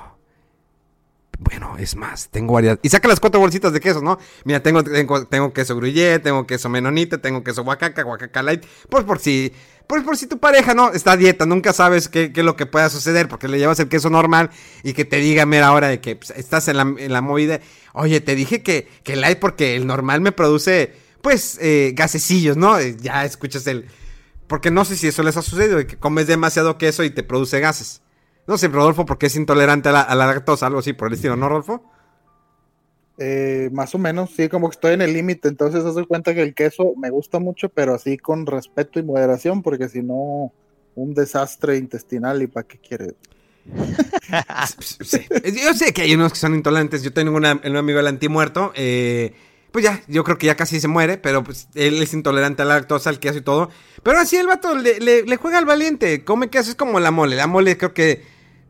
Bueno, es más, tengo varias. Y saca las cuatro bolsitas de queso, ¿no? Mira, tengo, tengo, queso gruyere, tengo queso menonita, tengo queso Oaxaca, Oaxaca light. Pues por si, pues por si tu pareja no está dieta, nunca sabes qué, es lo que pueda suceder, porque le llevas el queso normal y que te diga, mira, ahora de que pues, estás en la, en la movida. Oye, te dije que, que light porque el normal me produce, pues, eh, gasecillos, ¿no? Eh, ya escuchas el. Porque no sé si eso les ha sucedido, que comes demasiado queso y te produce gases. No sé, Rodolfo, porque es intolerante a la, lactosa, algo así por el estilo, ¿no, Rodolfo? Eh, más o menos, sí, como que estoy en el límite, entonces doy cuenta que el queso me gusta mucho, pero así con respeto y moderación, porque si no, un desastre intestinal y para qué quieres. Sí. Yo sé que hay unos que son intolerantes. Yo tengo una- un amigo del antimuerto. eh, pues ya, yo creo que ya casi se muere, pero pues él es intolerante a la lactosa, al queso y todo. Pero así el vato le, le- le juega al valiente. Come queso, es como la mole. La mole creo que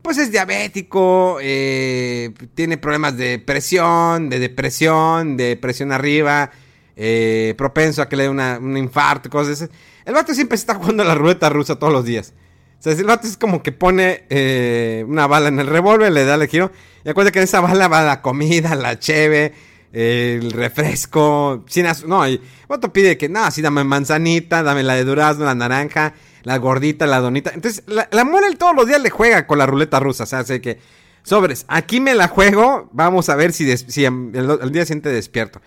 pues es diabético, eh, tiene problemas de presión, de depresión, de presión arriba, eh, propenso a que le dé un infarto, cosas así. El vato siempre está jugando la ruleta rusa todos los días. O sea, el vato es como que pone eh, una bala en el revólver, le da el giro. Y acuerda que en esa bala va la comida, la cheve, el refresco. Sin no, y el vato pide que, no, así dame manzanita, dame la de durazno, la naranja, la gordita, la donita. Entonces, la, la mole él todos los días le juega con la ruleta rusa. O sea, así que, sobres, aquí me la juego. Vamos a ver si, si el, el día siguiente despierto.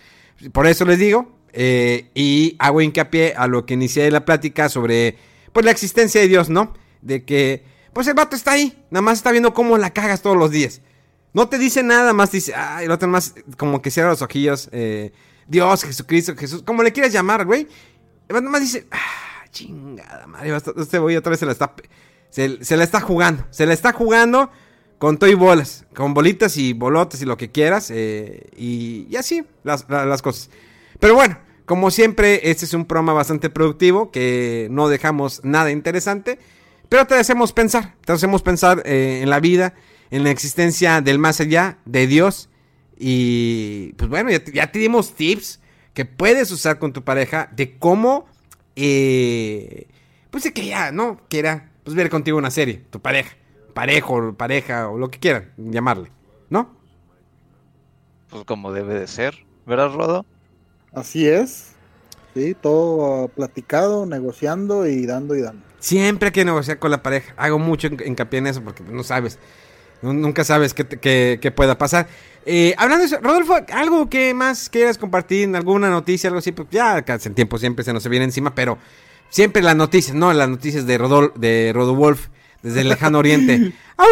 Por eso les digo, eh, y hago hincapié a lo que inicié la plática sobre, pues, la existencia de Dios, ¿no? De que, pues, el vato está ahí, nada más está viendo cómo la cagas todos los días. No te dice nada más, dice, ay, el otro más como que cierra los ojillos, eh, Dios, Jesucristo, Jesús, como le quieras llamar, güey. Vato más dice, ah, chingada madre, este güey otra vez se la está, se, la está jugando, se la está jugando con todo y bolas, con bolitas y bolotes y lo que quieras, eh, y, así las, la- las cosas. Pero bueno, como siempre, este es un programa bastante productivo, que no dejamos nada interesante, pero te hacemos pensar, te hacemos pensar eh, en la vida, en la existencia del más allá, de Dios, y pues bueno, ya ya te dimos tips que puedes usar con tu pareja de cómo, eh, pues de que ya, ¿no? Quiera, pues ver contigo una serie, tu pareja, parejo, pareja, o lo que quieran llamarle, ¿no? Pues como debe de ser, ¿verdad, Rodo? Así es. Sí, todo platicado, negociando y dando y dando. Siempre hay que negociar con la pareja. Hago mucho hin- hincapié en eso porque no sabes. Nu- Nunca sabes qué, qué- qué pueda pasar. Eh, hablando de eso, Rodolfo, ¿algo que más quieras compartir? ¿Alguna noticia? Algo así. Pues ya casi en tiempo siempre se nos viene encima, pero siempre las noticias, ¿no? Las noticias de, Rodol de Rodowolf desde el lejano oriente. ¡Au!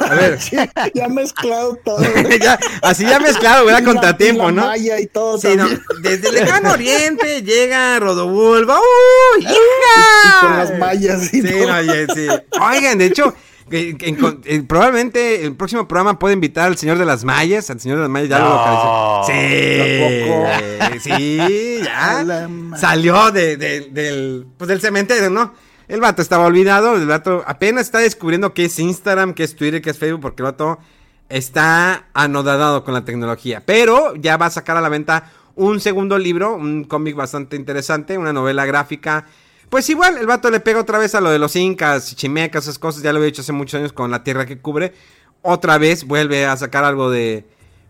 A ver, ya mezclado todo. ya, así ya mezclado, ¿verdad? Contratiempo, ¿no? malla y todo Sí, no, desde el lejano oriente llega Rodowolf. ¡Uy, hija! Y con las mallas y Sí, todo. no, oye, sí. Oigan, de hecho, que- eh, probablemente el próximo programa puede invitar al señor de las mallas. Al señor de las mallas ya lo localizó. Sí, sí, A ya. Salió de- de- del, pues, del cementerio, ¿no? El vato estaba olvidado, el vato apenas está descubriendo qué es Instagram, qué es Twitter, qué es Facebook, porque el vato está anodadado con la tecnología. Pero ya va a sacar a la venta un segundo libro, un cómic bastante interesante, una novela gráfica. Pues igual, el vato le pega otra vez a lo de los incas, chimecas, esas cosas, ya lo había hecho hace muchos años con la tierra que cubre. Otra vez vuelve a sacar algo de,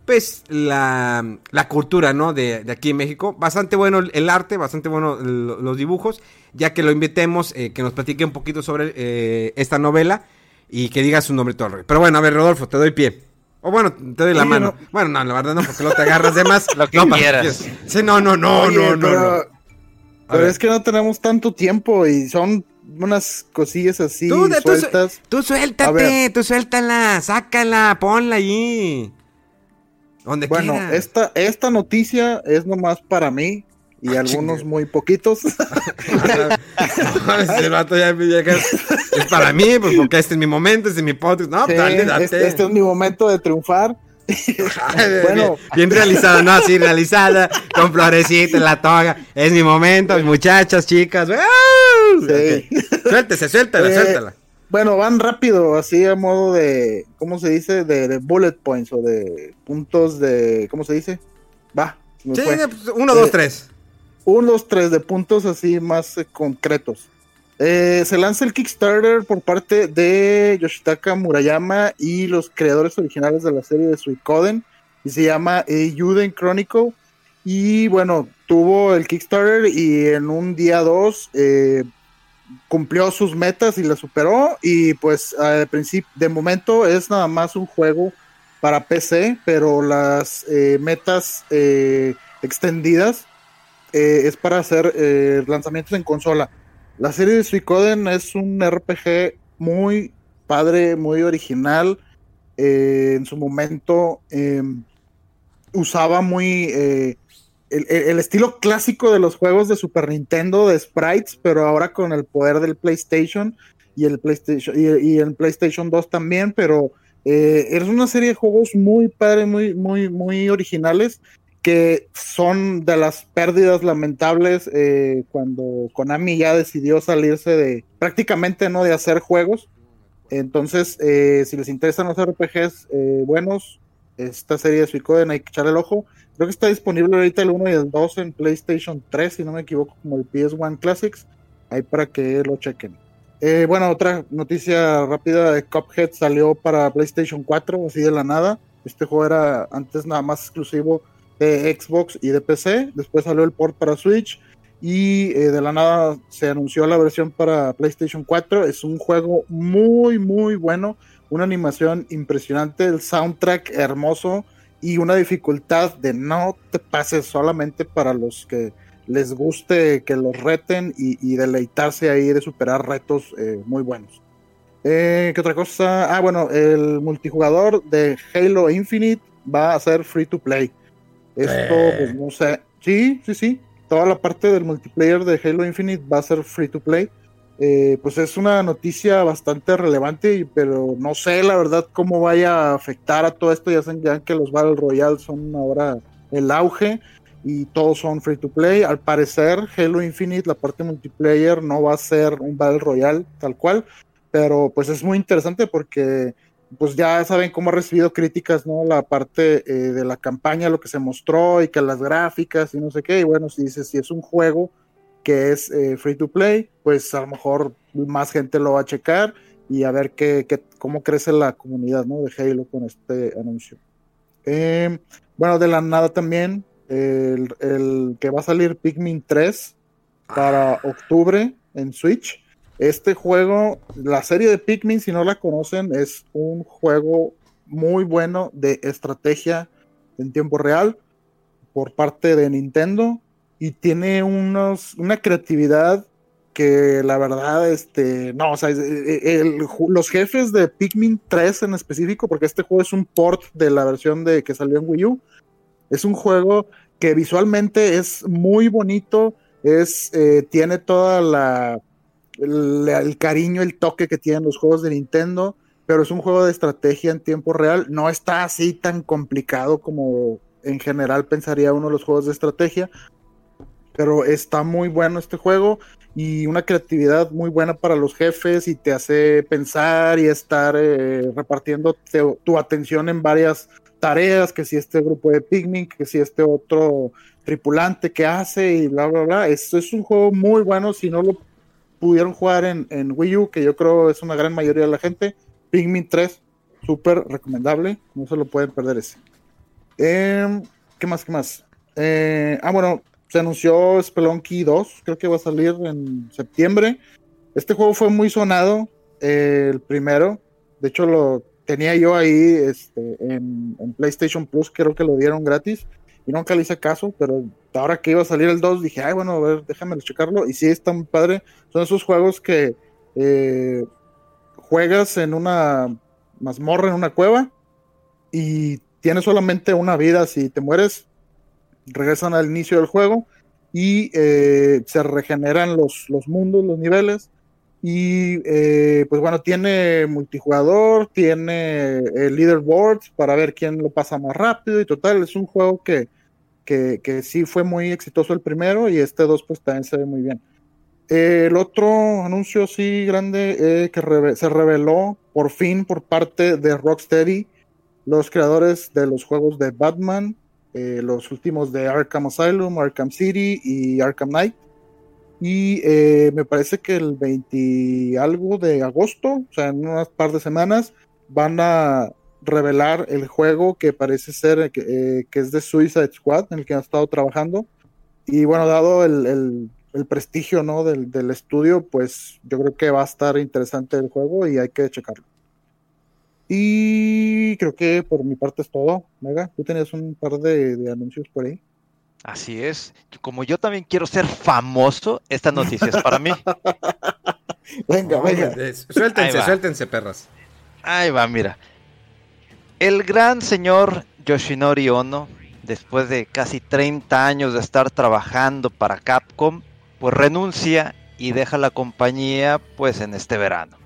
pues, la, la cultura, ¿no? De, de aquí en México. Bastante bueno el, arte, bastante bueno el- los dibujos. Ya que lo invitemos, eh, que nos platique un poquito sobre eh, esta novela y que diga su nombre todo el rollo. Pero bueno, a ver, Rodolfo, te doy pie. O bueno, te doy la Oye, mano. no. Bueno, no, la verdad no, porque no te agarras de más. Lo que no, quieras. Sí, no, no, no, Oye, no, no, pero, no. A pero ver. es que no tenemos tanto tiempo y son unas cosillas así Tú, tú sueltas. Tú A suéltate, tú suéltala, sácala, ponla allí. Donde Bueno, quiera. esta, esta noticia es nomás para mí y Ah, algunos muy poquitos. Ese vato ya me llega. Es para mí, pues porque este es mi momento, este es mi podcast. No, Sí, dale, date. este, este es mi momento de triunfar. Bueno. bien, bien realizada, no, así realizada, con florecita en la toga. Es mi momento, muchachas, chicas. Sí. Ok. Suéltese, suéltala, Eh, suéltala. Bueno, van rápido, así a modo de, ¿cómo se dice? De, de bullet points o de puntos de, ¿cómo se dice? Va. se me Sí, fue. pues, uno, dos, Eh, tres. uno, dos, tres de puntos así más eh, concretos. Eh, se lanza el Kickstarter por parte de Yoshitaka Murayama y los creadores originales de la serie de Suicoden y se llama eh, Yuden Chronicle y bueno, tuvo el Kickstarter y en un día dos eh, cumplió sus metas y las superó y pues al principio, de momento es nada más un juego para PC, pero las eh, metas eh, extendidas eh, es para hacer eh, lanzamientos en consola. La serie de Suicoden es un RPG muy padre, muy original. eh, en su momento, eh, usaba muy eh, el, estilo clásico de los juegos de Super Nintendo de sprites, pero ahora con el poder del PlayStation y el PlayStation y el PlayStation 2 también, pero eh, es una serie de juegos muy padre, muy, muy, muy originales que son de las pérdidas lamentables eh, cuando Konami ya decidió salirse de prácticamente no de hacer juegos. Entonces, eh, si les interesan los RPGs eh, buenos, esta serie de Suicoden hay que echarle el ojo. Creo que está disponible ahorita el 1 y el 2 en PlayStation 3, si no me equivoco, como el PS1 Classics. Ahí para que lo chequen. Bueno, otra noticia rápida de Cuphead salió para PlayStation 4, así de la nada. Este juego era antes nada más exclusivo de Xbox y de PC. Después salió el port para Switch y eh, de la nada se anunció la versión para PlayStation 4. Es un juego muy, muy bueno. Una animación impresionante, el soundtrack hermoso y una dificultad de no te pases solamente para los que les guste que los reten y, deleitarse ahí de superar retos eh, muy buenos. Eh, ¿Qué otra cosa? Ah, bueno, el multijugador de Halo Infinite va a ser free to play. Esto, Eh. pues no sé. Sí, sí, sí. Toda la parte del multiplayer de Halo Infinite va a ser free to play. Eh, pues es una noticia bastante relevante, pero no sé la verdad cómo vaya a afectar a todo esto. Ya saben ya que los Battle Royale son ahora el auge y todos son free to play. Al parecer, Halo Infinite, la parte multiplayer, no va a ser un Battle Royale tal cual, pero pues es muy interesante porque pues ya saben cómo ha recibido críticas, ¿no? La parte eh, de la campaña, lo que se mostró y que las gráficas y no sé qué. Y bueno, si dices, si es un juego que es eh, free to play, pues a lo mejor más gente lo va a checar y a ver qué, qué- cómo crece la comunidad, ¿no? De Halo con este anuncio. Eh, bueno, de la nada también, el, el que va a salir Pikmin 3 para octubre en Switch. Este juego, la serie de Pikmin, si no la conocen, es un juego muy bueno de estrategia en tiempo real por parte de Nintendo y tiene unos, una creatividad que la verdad, este, no, o sea, eh, ju- los jefes de Pikmin 3 en específico, porque este juego es un port de la versión de que salió en Wii U, es un juego que visualmente es muy bonito, es, eh, tiene toda la, el, el cariño, el toque que tienen los juegos de Nintendo, pero es un juego de estrategia en tiempo real, no está así tan complicado como en general pensaría uno de los juegos de estrategia, pero está muy bueno este juego y una creatividad muy buena para los jefes y te hace pensar y estar eh, repartiendo tu atención en varias tareas, que si este grupo de picnic, que si este otro tripulante que hace y bla, bla, bla. Esto es un juego muy bueno, si no lo pudieron jugar en, en Wii U, que yo creo es una gran mayoría de la gente, Pikmin 3, súper recomendable, no se lo pueden perder ese. Em, ¿Qué más? ¿Qué más? Eh, ah, bueno, se anunció Spelunky 2, creo que va a salir en septiembre. Este juego fue muy sonado, eh, el primero. De hecho, lo tenía yo ahí este, en, en PlayStation Plus, creo que lo dieron gratis. Y nunca le hice caso, pero ahora que iba a salir el 2, dije, ay, bueno, a ver, déjame checarlo. Y sí, está muy padre. Son esos juegos que eh, juegas en una mazmorra, en una cueva, y tienes solamente una vida. Si te mueres, regresan al inicio del juego y eh, se regeneran los, los mundos, los niveles. Y eh, pues bueno, tiene multijugador, tiene el leaderboard para ver quién lo pasa más rápido. Y total, es un juego que, que, que sí fue muy exitoso el primero y este 2 pues también se ve muy bien. Eh, el otro anuncio sí grande eh, que reve- se reveló por fin por parte de Rocksteady, los creadores de los juegos de Batman, eh, los últimos de Arkham Asylum, Arkham City y Arkham Knight. Y eh, me parece que el 20 y algo de agosto, o sea, en unas par de semanas, van a revelar el juego que parece ser que, eh, que es de Suicide Squad, en el que han estado trabajando. Y bueno, dado el, el- el prestigio ¿no? del, del estudio, pues yo creo que va a estar interesante el juego y hay que checarlo. Y creo que por mi parte es todo. Mega, tú tenías un par de, de anuncios por ahí. Así es. Como yo también quiero ser famoso, esta noticia es para mí. Venga, venga. Suéltense, suéltense, perras. Ahí va, mira. El gran señor Yoshinori Ono después de casi 30 años de estar trabajando para Capcom, pues renuncia y deja la compañía pues en este verano.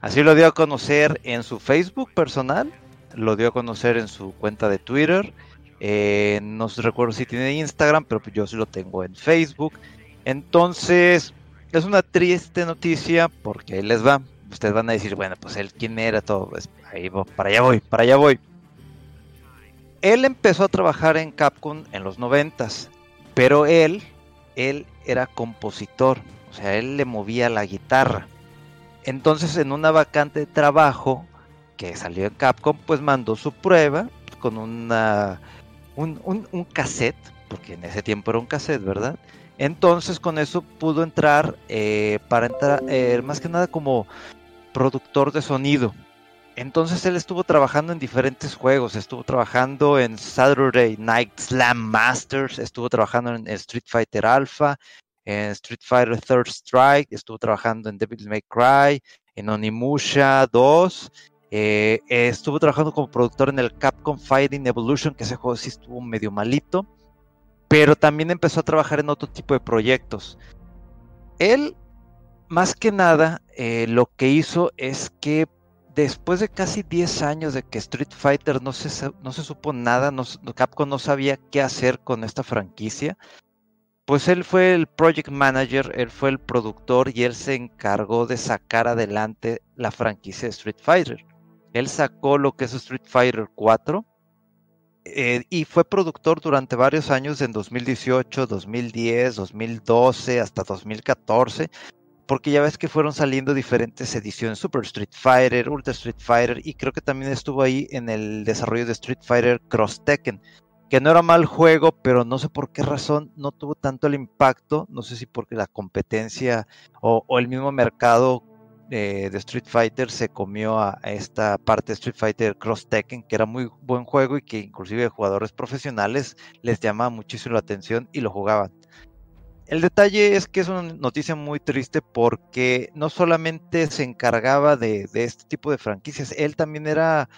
Así lo dio a conocer en su Facebook personal, lo dio a conocer en su cuenta de Twitter, eh, no recuerdo si tiene Instagram, pero yo sí lo tengo en Facebook. Entonces, es una triste noticia porque ahí les va. Ustedes van a decir, bueno, pues él quién era todo. Pues, ahí para allá voy, para allá voy. Él empezó a trabajar en Capcom en los noventas, pero él, él era compositor, o sea, él le movía la guitarra. Entonces, en una vacante de trabajo que salió en Capcom, pues mandó su prueba con una, un, un cassette, porque en ese tiempo era un cassette, ¿verdad? Entonces con eso pudo entrar eh, para entrar eh, más que nada como productor de sonido. Entonces él estuvo trabajando en diferentes juegos, estuvo trabajando en Saturday Night Slam Masters, estuvo trabajando en Street Fighter Alpha, en Street Fighter Third Strike, estuvo trabajando en Devil May Cry, en Onimusha 2, eh, estuvo trabajando como productor en el Capcom Fighting Evolution, que ese juego sí estuvo medio malito pero también empezó a trabajar en otro tipo de proyectos. Él, más que nada, eh, lo que hizo es que después de casi 10 años de que Street Fighter no se, no se supo nada, Capcom no sabía qué hacer con esta franquicia, pues él fue el project manager, él fue el productor y él se encargó de sacar adelante la franquicia de Street Fighter. Él sacó lo que es Street Fighter 4, eh, y fue productor durante varios años en 2018, 2010, 2012, hasta 2014, porque ya ves que fueron saliendo diferentes ediciones, Super Street Fighter, Ultra Street Fighter, y creo que también estuvo ahí en el desarrollo de Street Fighter Cross Tekken, que no era mal juego, pero no sé por qué razón no tuvo tanto el impacto, no sé si porque la competencia o, o el mismo mercado de Street Fighter se comió a, esta parte de Street Fighter Cross Tekken, que era muy buen juego y que inclusive jugadores profesionales les llamaba muchísimo la atención y lo jugaban. El detalle es que es una noticia muy triste porque no solamente se encargaba de, de este tipo de franquicias, él también era,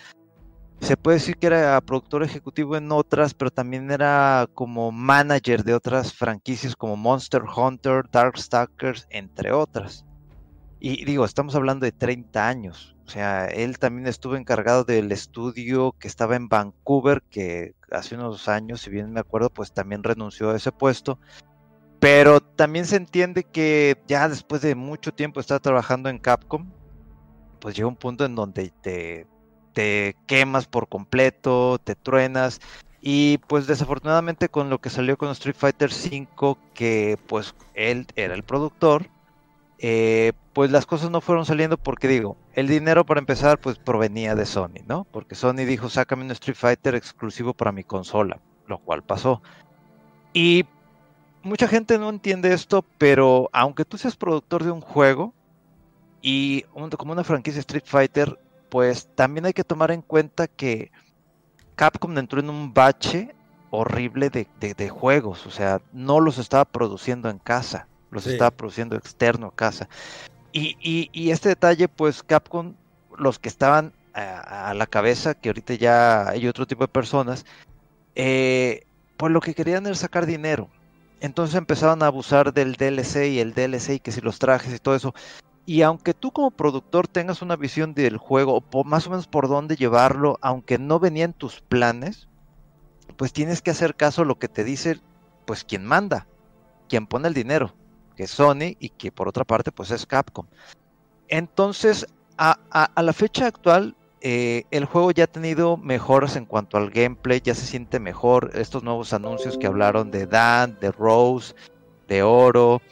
se puede decir que era productor ejecutivo en otras, pero también era como manager de otras franquicias como Monster Hunter, Darkstalkers, entre otras. Y digo, estamos hablando de 30 años. O sea, él también estuvo encargado del estudio que estaba en Vancouver, que hace unos años, si bien me acuerdo, pues también renunció a ese puesto. Pero también se entiende que ya después de mucho tiempo estar trabajando en Capcom, pues llega un punto en donde te, te quemas por completo, te truenas. Y pues desafortunadamente con lo que salió con Street Fighter V, que pues él era el productor, eh, pues las cosas no fueron saliendo porque digo, el dinero para empezar pues provenía de Sony, ¿no? Porque Sony dijo, sácame un Street Fighter exclusivo para mi consola, lo cual pasó. Y mucha gente no entiende esto, pero aunque tú seas productor de un juego y como una franquicia Street Fighter, pues también hay que tomar en cuenta que Capcom entró en un bache horrible de, de juegos, o sea, no los estaba produciendo en casa los estaba produciendo externo a casa. Y, este detalle, pues Capcom, los que estaban a, la cabeza, que ahorita ya hay otro tipo de personas, eh, pues lo que querían era sacar dinero. Entonces empezaron a abusar del DLC y el DLC y que si los trajes y todo eso. Y aunque tú como productor tengas una visión del juego, o más o menos por dónde llevarlo, aunque no venía en tus planes, pues tienes que hacer caso a lo que te dice, pues quien manda, quien pone el dinero que es Sony y que por otra parte pues es Capcom. Entonces, a, la fecha actual, eh, el juego ya ha tenido mejoras en cuanto al gameplay, ya se siente mejor. Estos nuevos anuncios que hablaron de Dan, de Rose, de Oro,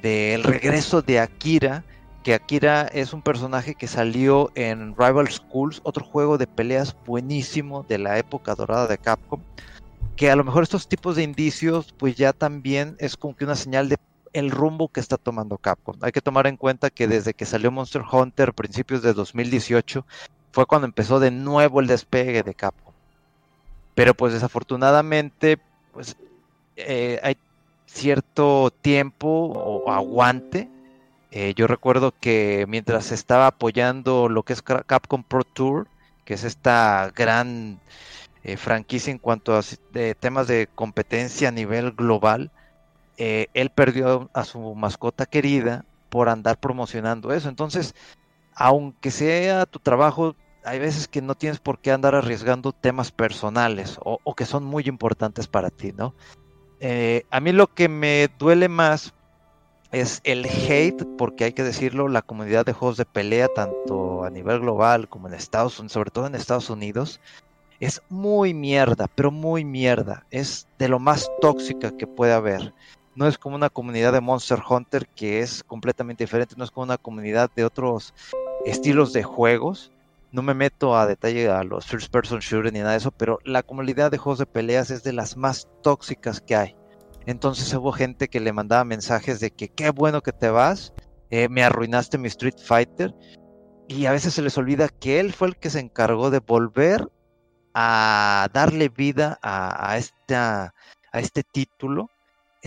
del regreso de Akira, que Akira es un personaje que salió en Rival Schools, otro juego de peleas buenísimo de la época dorada de Capcom. Que a lo mejor estos tipos de indicios, pues ya también es como que una señal de el rumbo que está tomando Capcom. Hay que tomar en cuenta que desde que salió Monster Hunter principios de 2018 fue cuando empezó de nuevo el despegue de Capcom. Pero pues desafortunadamente pues eh, hay cierto tiempo o aguante. Eh, yo recuerdo que mientras estaba apoyando lo que es Capcom Pro Tour, que es esta gran eh, franquicia en cuanto a temas de competencia a nivel global, eh, él perdió a su mascota querida por andar promocionando eso. Entonces, aunque sea tu trabajo, hay veces que no tienes por qué andar arriesgando temas personales o, que son muy importantes para ti, ¿no? Eh, a mí lo que me duele más es el hate, porque hay que decirlo, la comunidad de juegos de pelea, tanto a nivel global como en Estados Unidos, sobre todo en Estados Unidos, es muy mierda, pero muy mierda. Es de lo más tóxica que puede haber no es como una comunidad de Monster Hunter que es completamente diferente, no es como una comunidad de otros estilos de juegos. No me meto a detalle a los first person shooter ni nada de eso, pero la comunidad de juegos de peleas es de las más tóxicas que hay. Entonces hubo gente que le mandaba mensajes de que qué bueno que te vas, eh, me arruinaste mi Street Fighter. Y a veces se les olvida que él fue el que se encargó de volver a darle vida a, a este título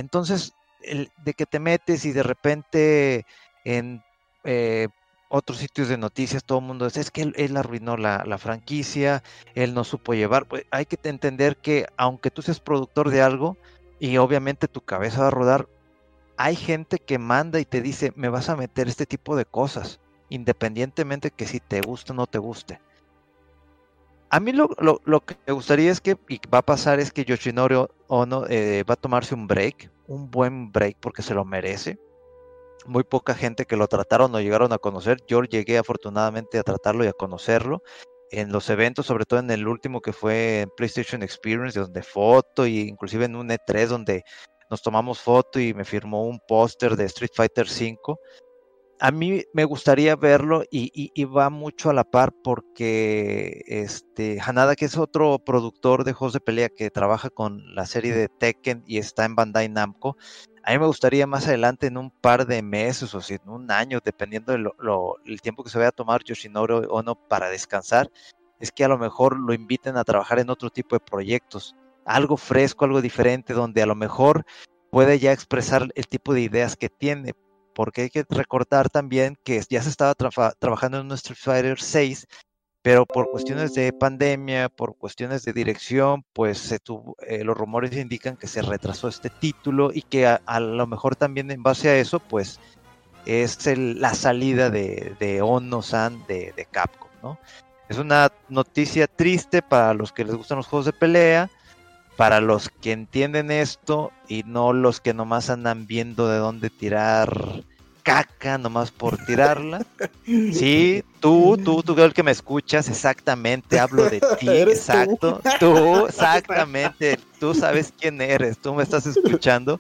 entonces, de que te metes y de repente en eh, otros sitios de noticias todo el mundo dice, es que él, arruinó la, franquicia, él no supo llevar. Pues hay que entender que aunque tú seas productor de algo y obviamente tu cabeza va a rodar, hay gente que manda y te dice, me vas a meter este tipo de cosas, independientemente que si te guste o no te guste. A mí lo, que me gustaría es que, y va a pasar, es que Yoshinori Ono eh, va a tomarse un break, un buen break, porque se lo merece. Muy poca gente que lo trataron o llegaron a conocer. Yo llegué afortunadamente a tratarlo y a conocerlo en los eventos, sobre todo en el último que fue en PlayStation Experience, donde foto, y inclusive en un E3 donde nos tomamos foto y me firmó un póster de Street Fighter V a mí me gustaría verlo y, va mucho a la par porque este Hanada, que es otro productor de juegos pelea que trabaja con la serie de Tekken y está en Bandai Namco, a mí me gustaría más adelante en un par de meses o si en un año, dependiendo del tiempo que se vaya a tomar Yoshinoro Ono para descansar, es que a lo mejor lo inviten a trabajar en otro tipo de proyectos, algo fresco, algo diferente, donde a lo mejor puede ya expresar el tipo de ideas que tiene, porque hay que recordar también que ya se estaba trabajando en un Street Fighter 6, pero por cuestiones de pandemia, por cuestiones de dirección, pues se tuvo, eh, los rumores indican que se retrasó este título y que a, lo mejor también en base a eso, pues es la salida de, de Ono-san de, Capcom. Es una noticia triste para los que les gustan los juegos de pelea, para los que entienden esto y no los que nomás andan viendo de dónde tirar caca nomás por tirarla. Sí, tú, tú, tú, el que me escuchas, exactamente, hablo de ti, exacto. Tú? exactamente, tú sabes quién eres, tú me estás escuchando.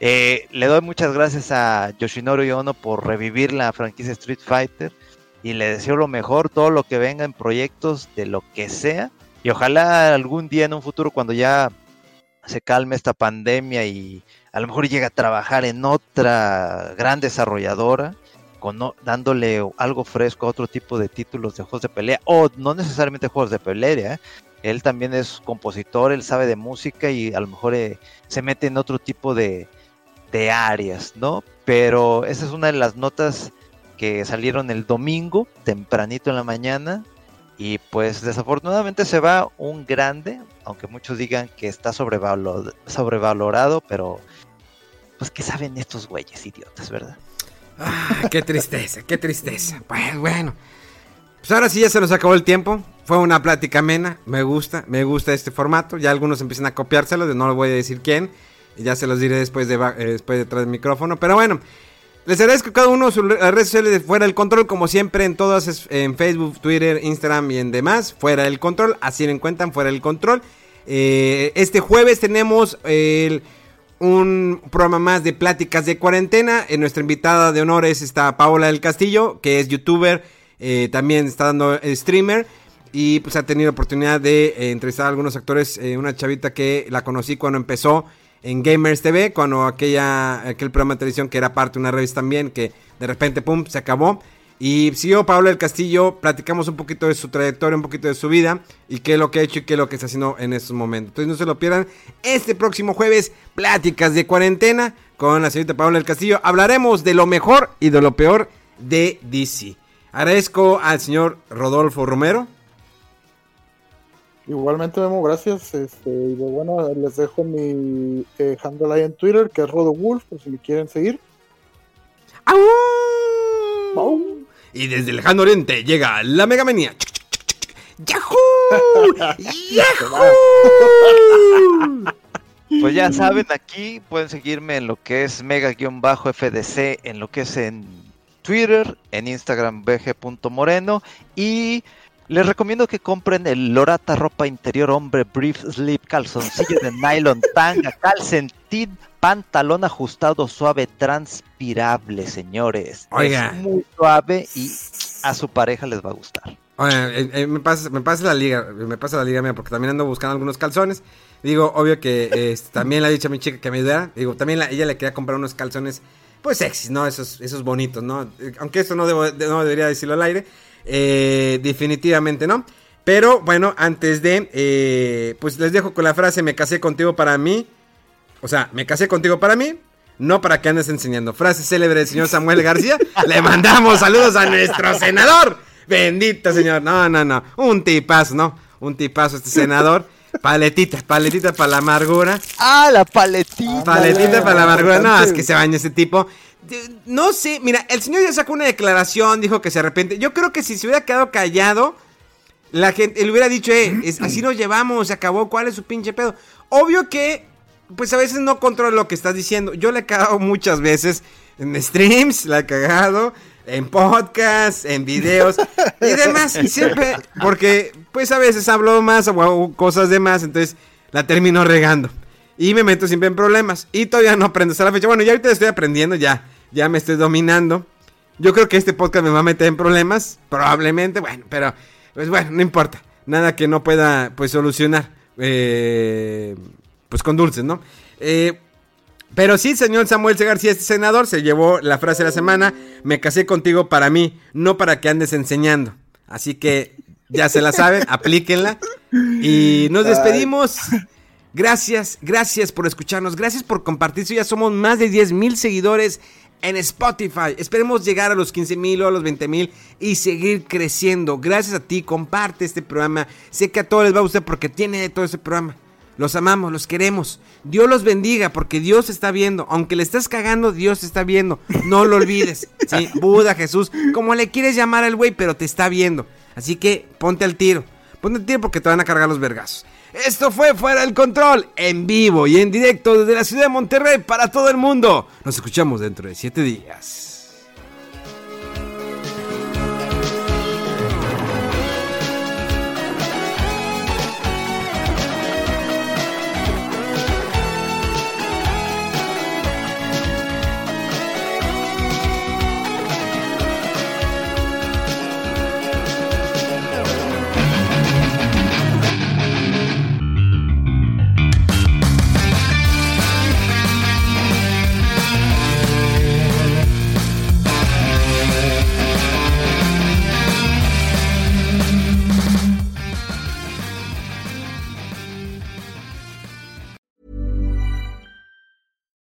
Eh, le doy muchas gracias a Yoshinoro Yono por revivir la franquicia Street Fighter y le deseo lo mejor, todo lo que venga en proyectos de lo que sea y ojalá algún día en un futuro cuando ya se calme esta pandemia y a lo mejor llegue a trabajar en otra gran desarrolladora, con dándole algo fresco a otro tipo de títulos de juegos de pelea, o no necesariamente juegos de pelea, ¿eh? él también es compositor, él sabe de música y a lo mejor eh, se mete en otro tipo de, de áreas, ¿no? Pero esa es una de las notas que salieron el domingo, tempranito en la mañana, y pues desafortunadamente se va un grande, aunque muchos digan que está sobrevalorado, pero pues que saben estos güeyes idiotas, ¿verdad? Ah, qué tristeza, qué tristeza. Pues bueno. Pues ahora sí ya se nos acabó el tiempo. Fue una plática amena. Me gusta, me gusta este formato. Ya algunos empiezan a copiárselo, no lo voy a decir quién. Y ya se los diré después de eh, después detrás del micrófono. Pero bueno, les agradezco cada uno sus redes sociales de Fuera del Control, como siempre en todas, en Facebook, Twitter, Instagram y en demás. Fuera del Control, así lo encuentran, Fuera del Control. Eh, este jueves tenemos un programa más de pláticas de cuarentena. En nuestra invitada de honores está Paola del Castillo, que es youtuber, eh, también está dando streamer. Y pues ha tenido oportunidad de eh, entrevistar a algunos actores. una chavita que la conocí cuando empezó en Gamers TV, cuando aquella, aquel programa de televisión que era parte de una revista también, que de repente, pum, se acabó. Y siguió Pablo del Castillo, platicamos un poquito de su trayectoria, un poquito de su vida y qué es lo que ha hecho y qué es lo que está haciendo en estos momentos. Entonces no se lo pierdan. Este próximo jueves, pláticas de cuarentena con la señorita Pablo del Castillo. Hablaremos de lo mejor y de lo peor de DC. Agradezco al señor Rodolfo Romero. Igualmente, Memo, gracias. Este, y pues, bueno, les dejo mi eh, handle ahí en Twitter, que es RodoWolf, por si me quieren seguir. ¡Au! Y desde el lejano oriente llega la Mega Manía. ¡Yahoo! ¡Yahoo! Pues ya saben, aquí pueden seguirme en lo que es mega-fdc, en lo que es en Twitter, en Instagram bg.moreno y les recomiendo que compren el Lorata ropa interior hombre brief sleep calzoncillo de nylon tanga calcentín pantalón ajustado suave transpirable señores Oiga. es muy suave y a su pareja les va a gustar Oye, eh, eh, me, pasa, me pasa la liga, me pasa la liga mía, porque también ando buscando algunos calzones. Digo, obvio que eh, también le he dicho a mi chica que me ayudara. Digo, también la- ella le quería comprar unos calzones, pues sexys, ¿no? Esos, esos bonitos, ¿no? Eh, Aunque esto no, debo- de- no debería decirlo al aire. Eh, definitivamente, ¿no? Pero bueno, antes de, eh, pues les dejo con la frase, me casé contigo para mí. O sea, me casé contigo para mí, no para que andes enseñando. Frase célebre del señor Samuel García. Le mandamos saludos a nuestro senador. Bendito señor. No, no, no. Un tipazo, ¿no? Un tipazo este senador. Paletitas, paletitas para la amargura. ah la paletita Paletita para la amargura. No, es que se baña ese tipo. No sé, mira, el señor ya sacó una declaración, dijo que se arrepiente. Yo creo que si se hubiera quedado callado, la gente, él hubiera dicho, eh, es- así nos llevamos, se acabó, ¿cuál es su pinche pedo? Obvio que, pues a veces no controlo lo que estás diciendo. Yo le he cagado muchas veces en streams, la he cagado, en podcasts, en videos y demás. Y siempre, porque pues a veces hablo más o cosas de más, entonces la termino regando. Y me meto siempre en problemas. Y todavía no aprendo hasta la fecha. Bueno, ya ahorita estoy aprendiendo, ya, ya me estoy dominando. Yo creo que este podcast me va a meter en problemas, probablemente, bueno, pero pues bueno, no importa. Nada que no pueda pues solucionar. eh, pues con dulces, ¿no? Eh, pero sí, señor Samuel C. García, este senador, se llevó la frase de la semana. Me casé contigo para mí, no para que andes enseñando. Así que ya se la saben, aplíquenla. Y nos despedimos. Gracias, gracias por escucharnos, gracias por compartir. Ya somos más de 10 mil seguidores en Spotify. Esperemos llegar a los 15 mil o a los 20 mil y seguir creciendo. Gracias a ti, comparte este programa. Sé que a todos les va a gustar porque tiene todo ese programa. Los amamos, los queremos. Dios los bendiga porque Dios está viendo. Aunque le estés cagando, Dios está viendo. No lo olvides. ¿sí? Buda, Jesús, como le quieres llamar al güey, pero te está viendo. Así que ponte al tiro. Ponte al tiro porque te van a cargar los vergazos. Esto fue Fuera del Control, en vivo y en directo desde la ciudad de Monterrey para todo el mundo. Nos escuchamos dentro de siete días.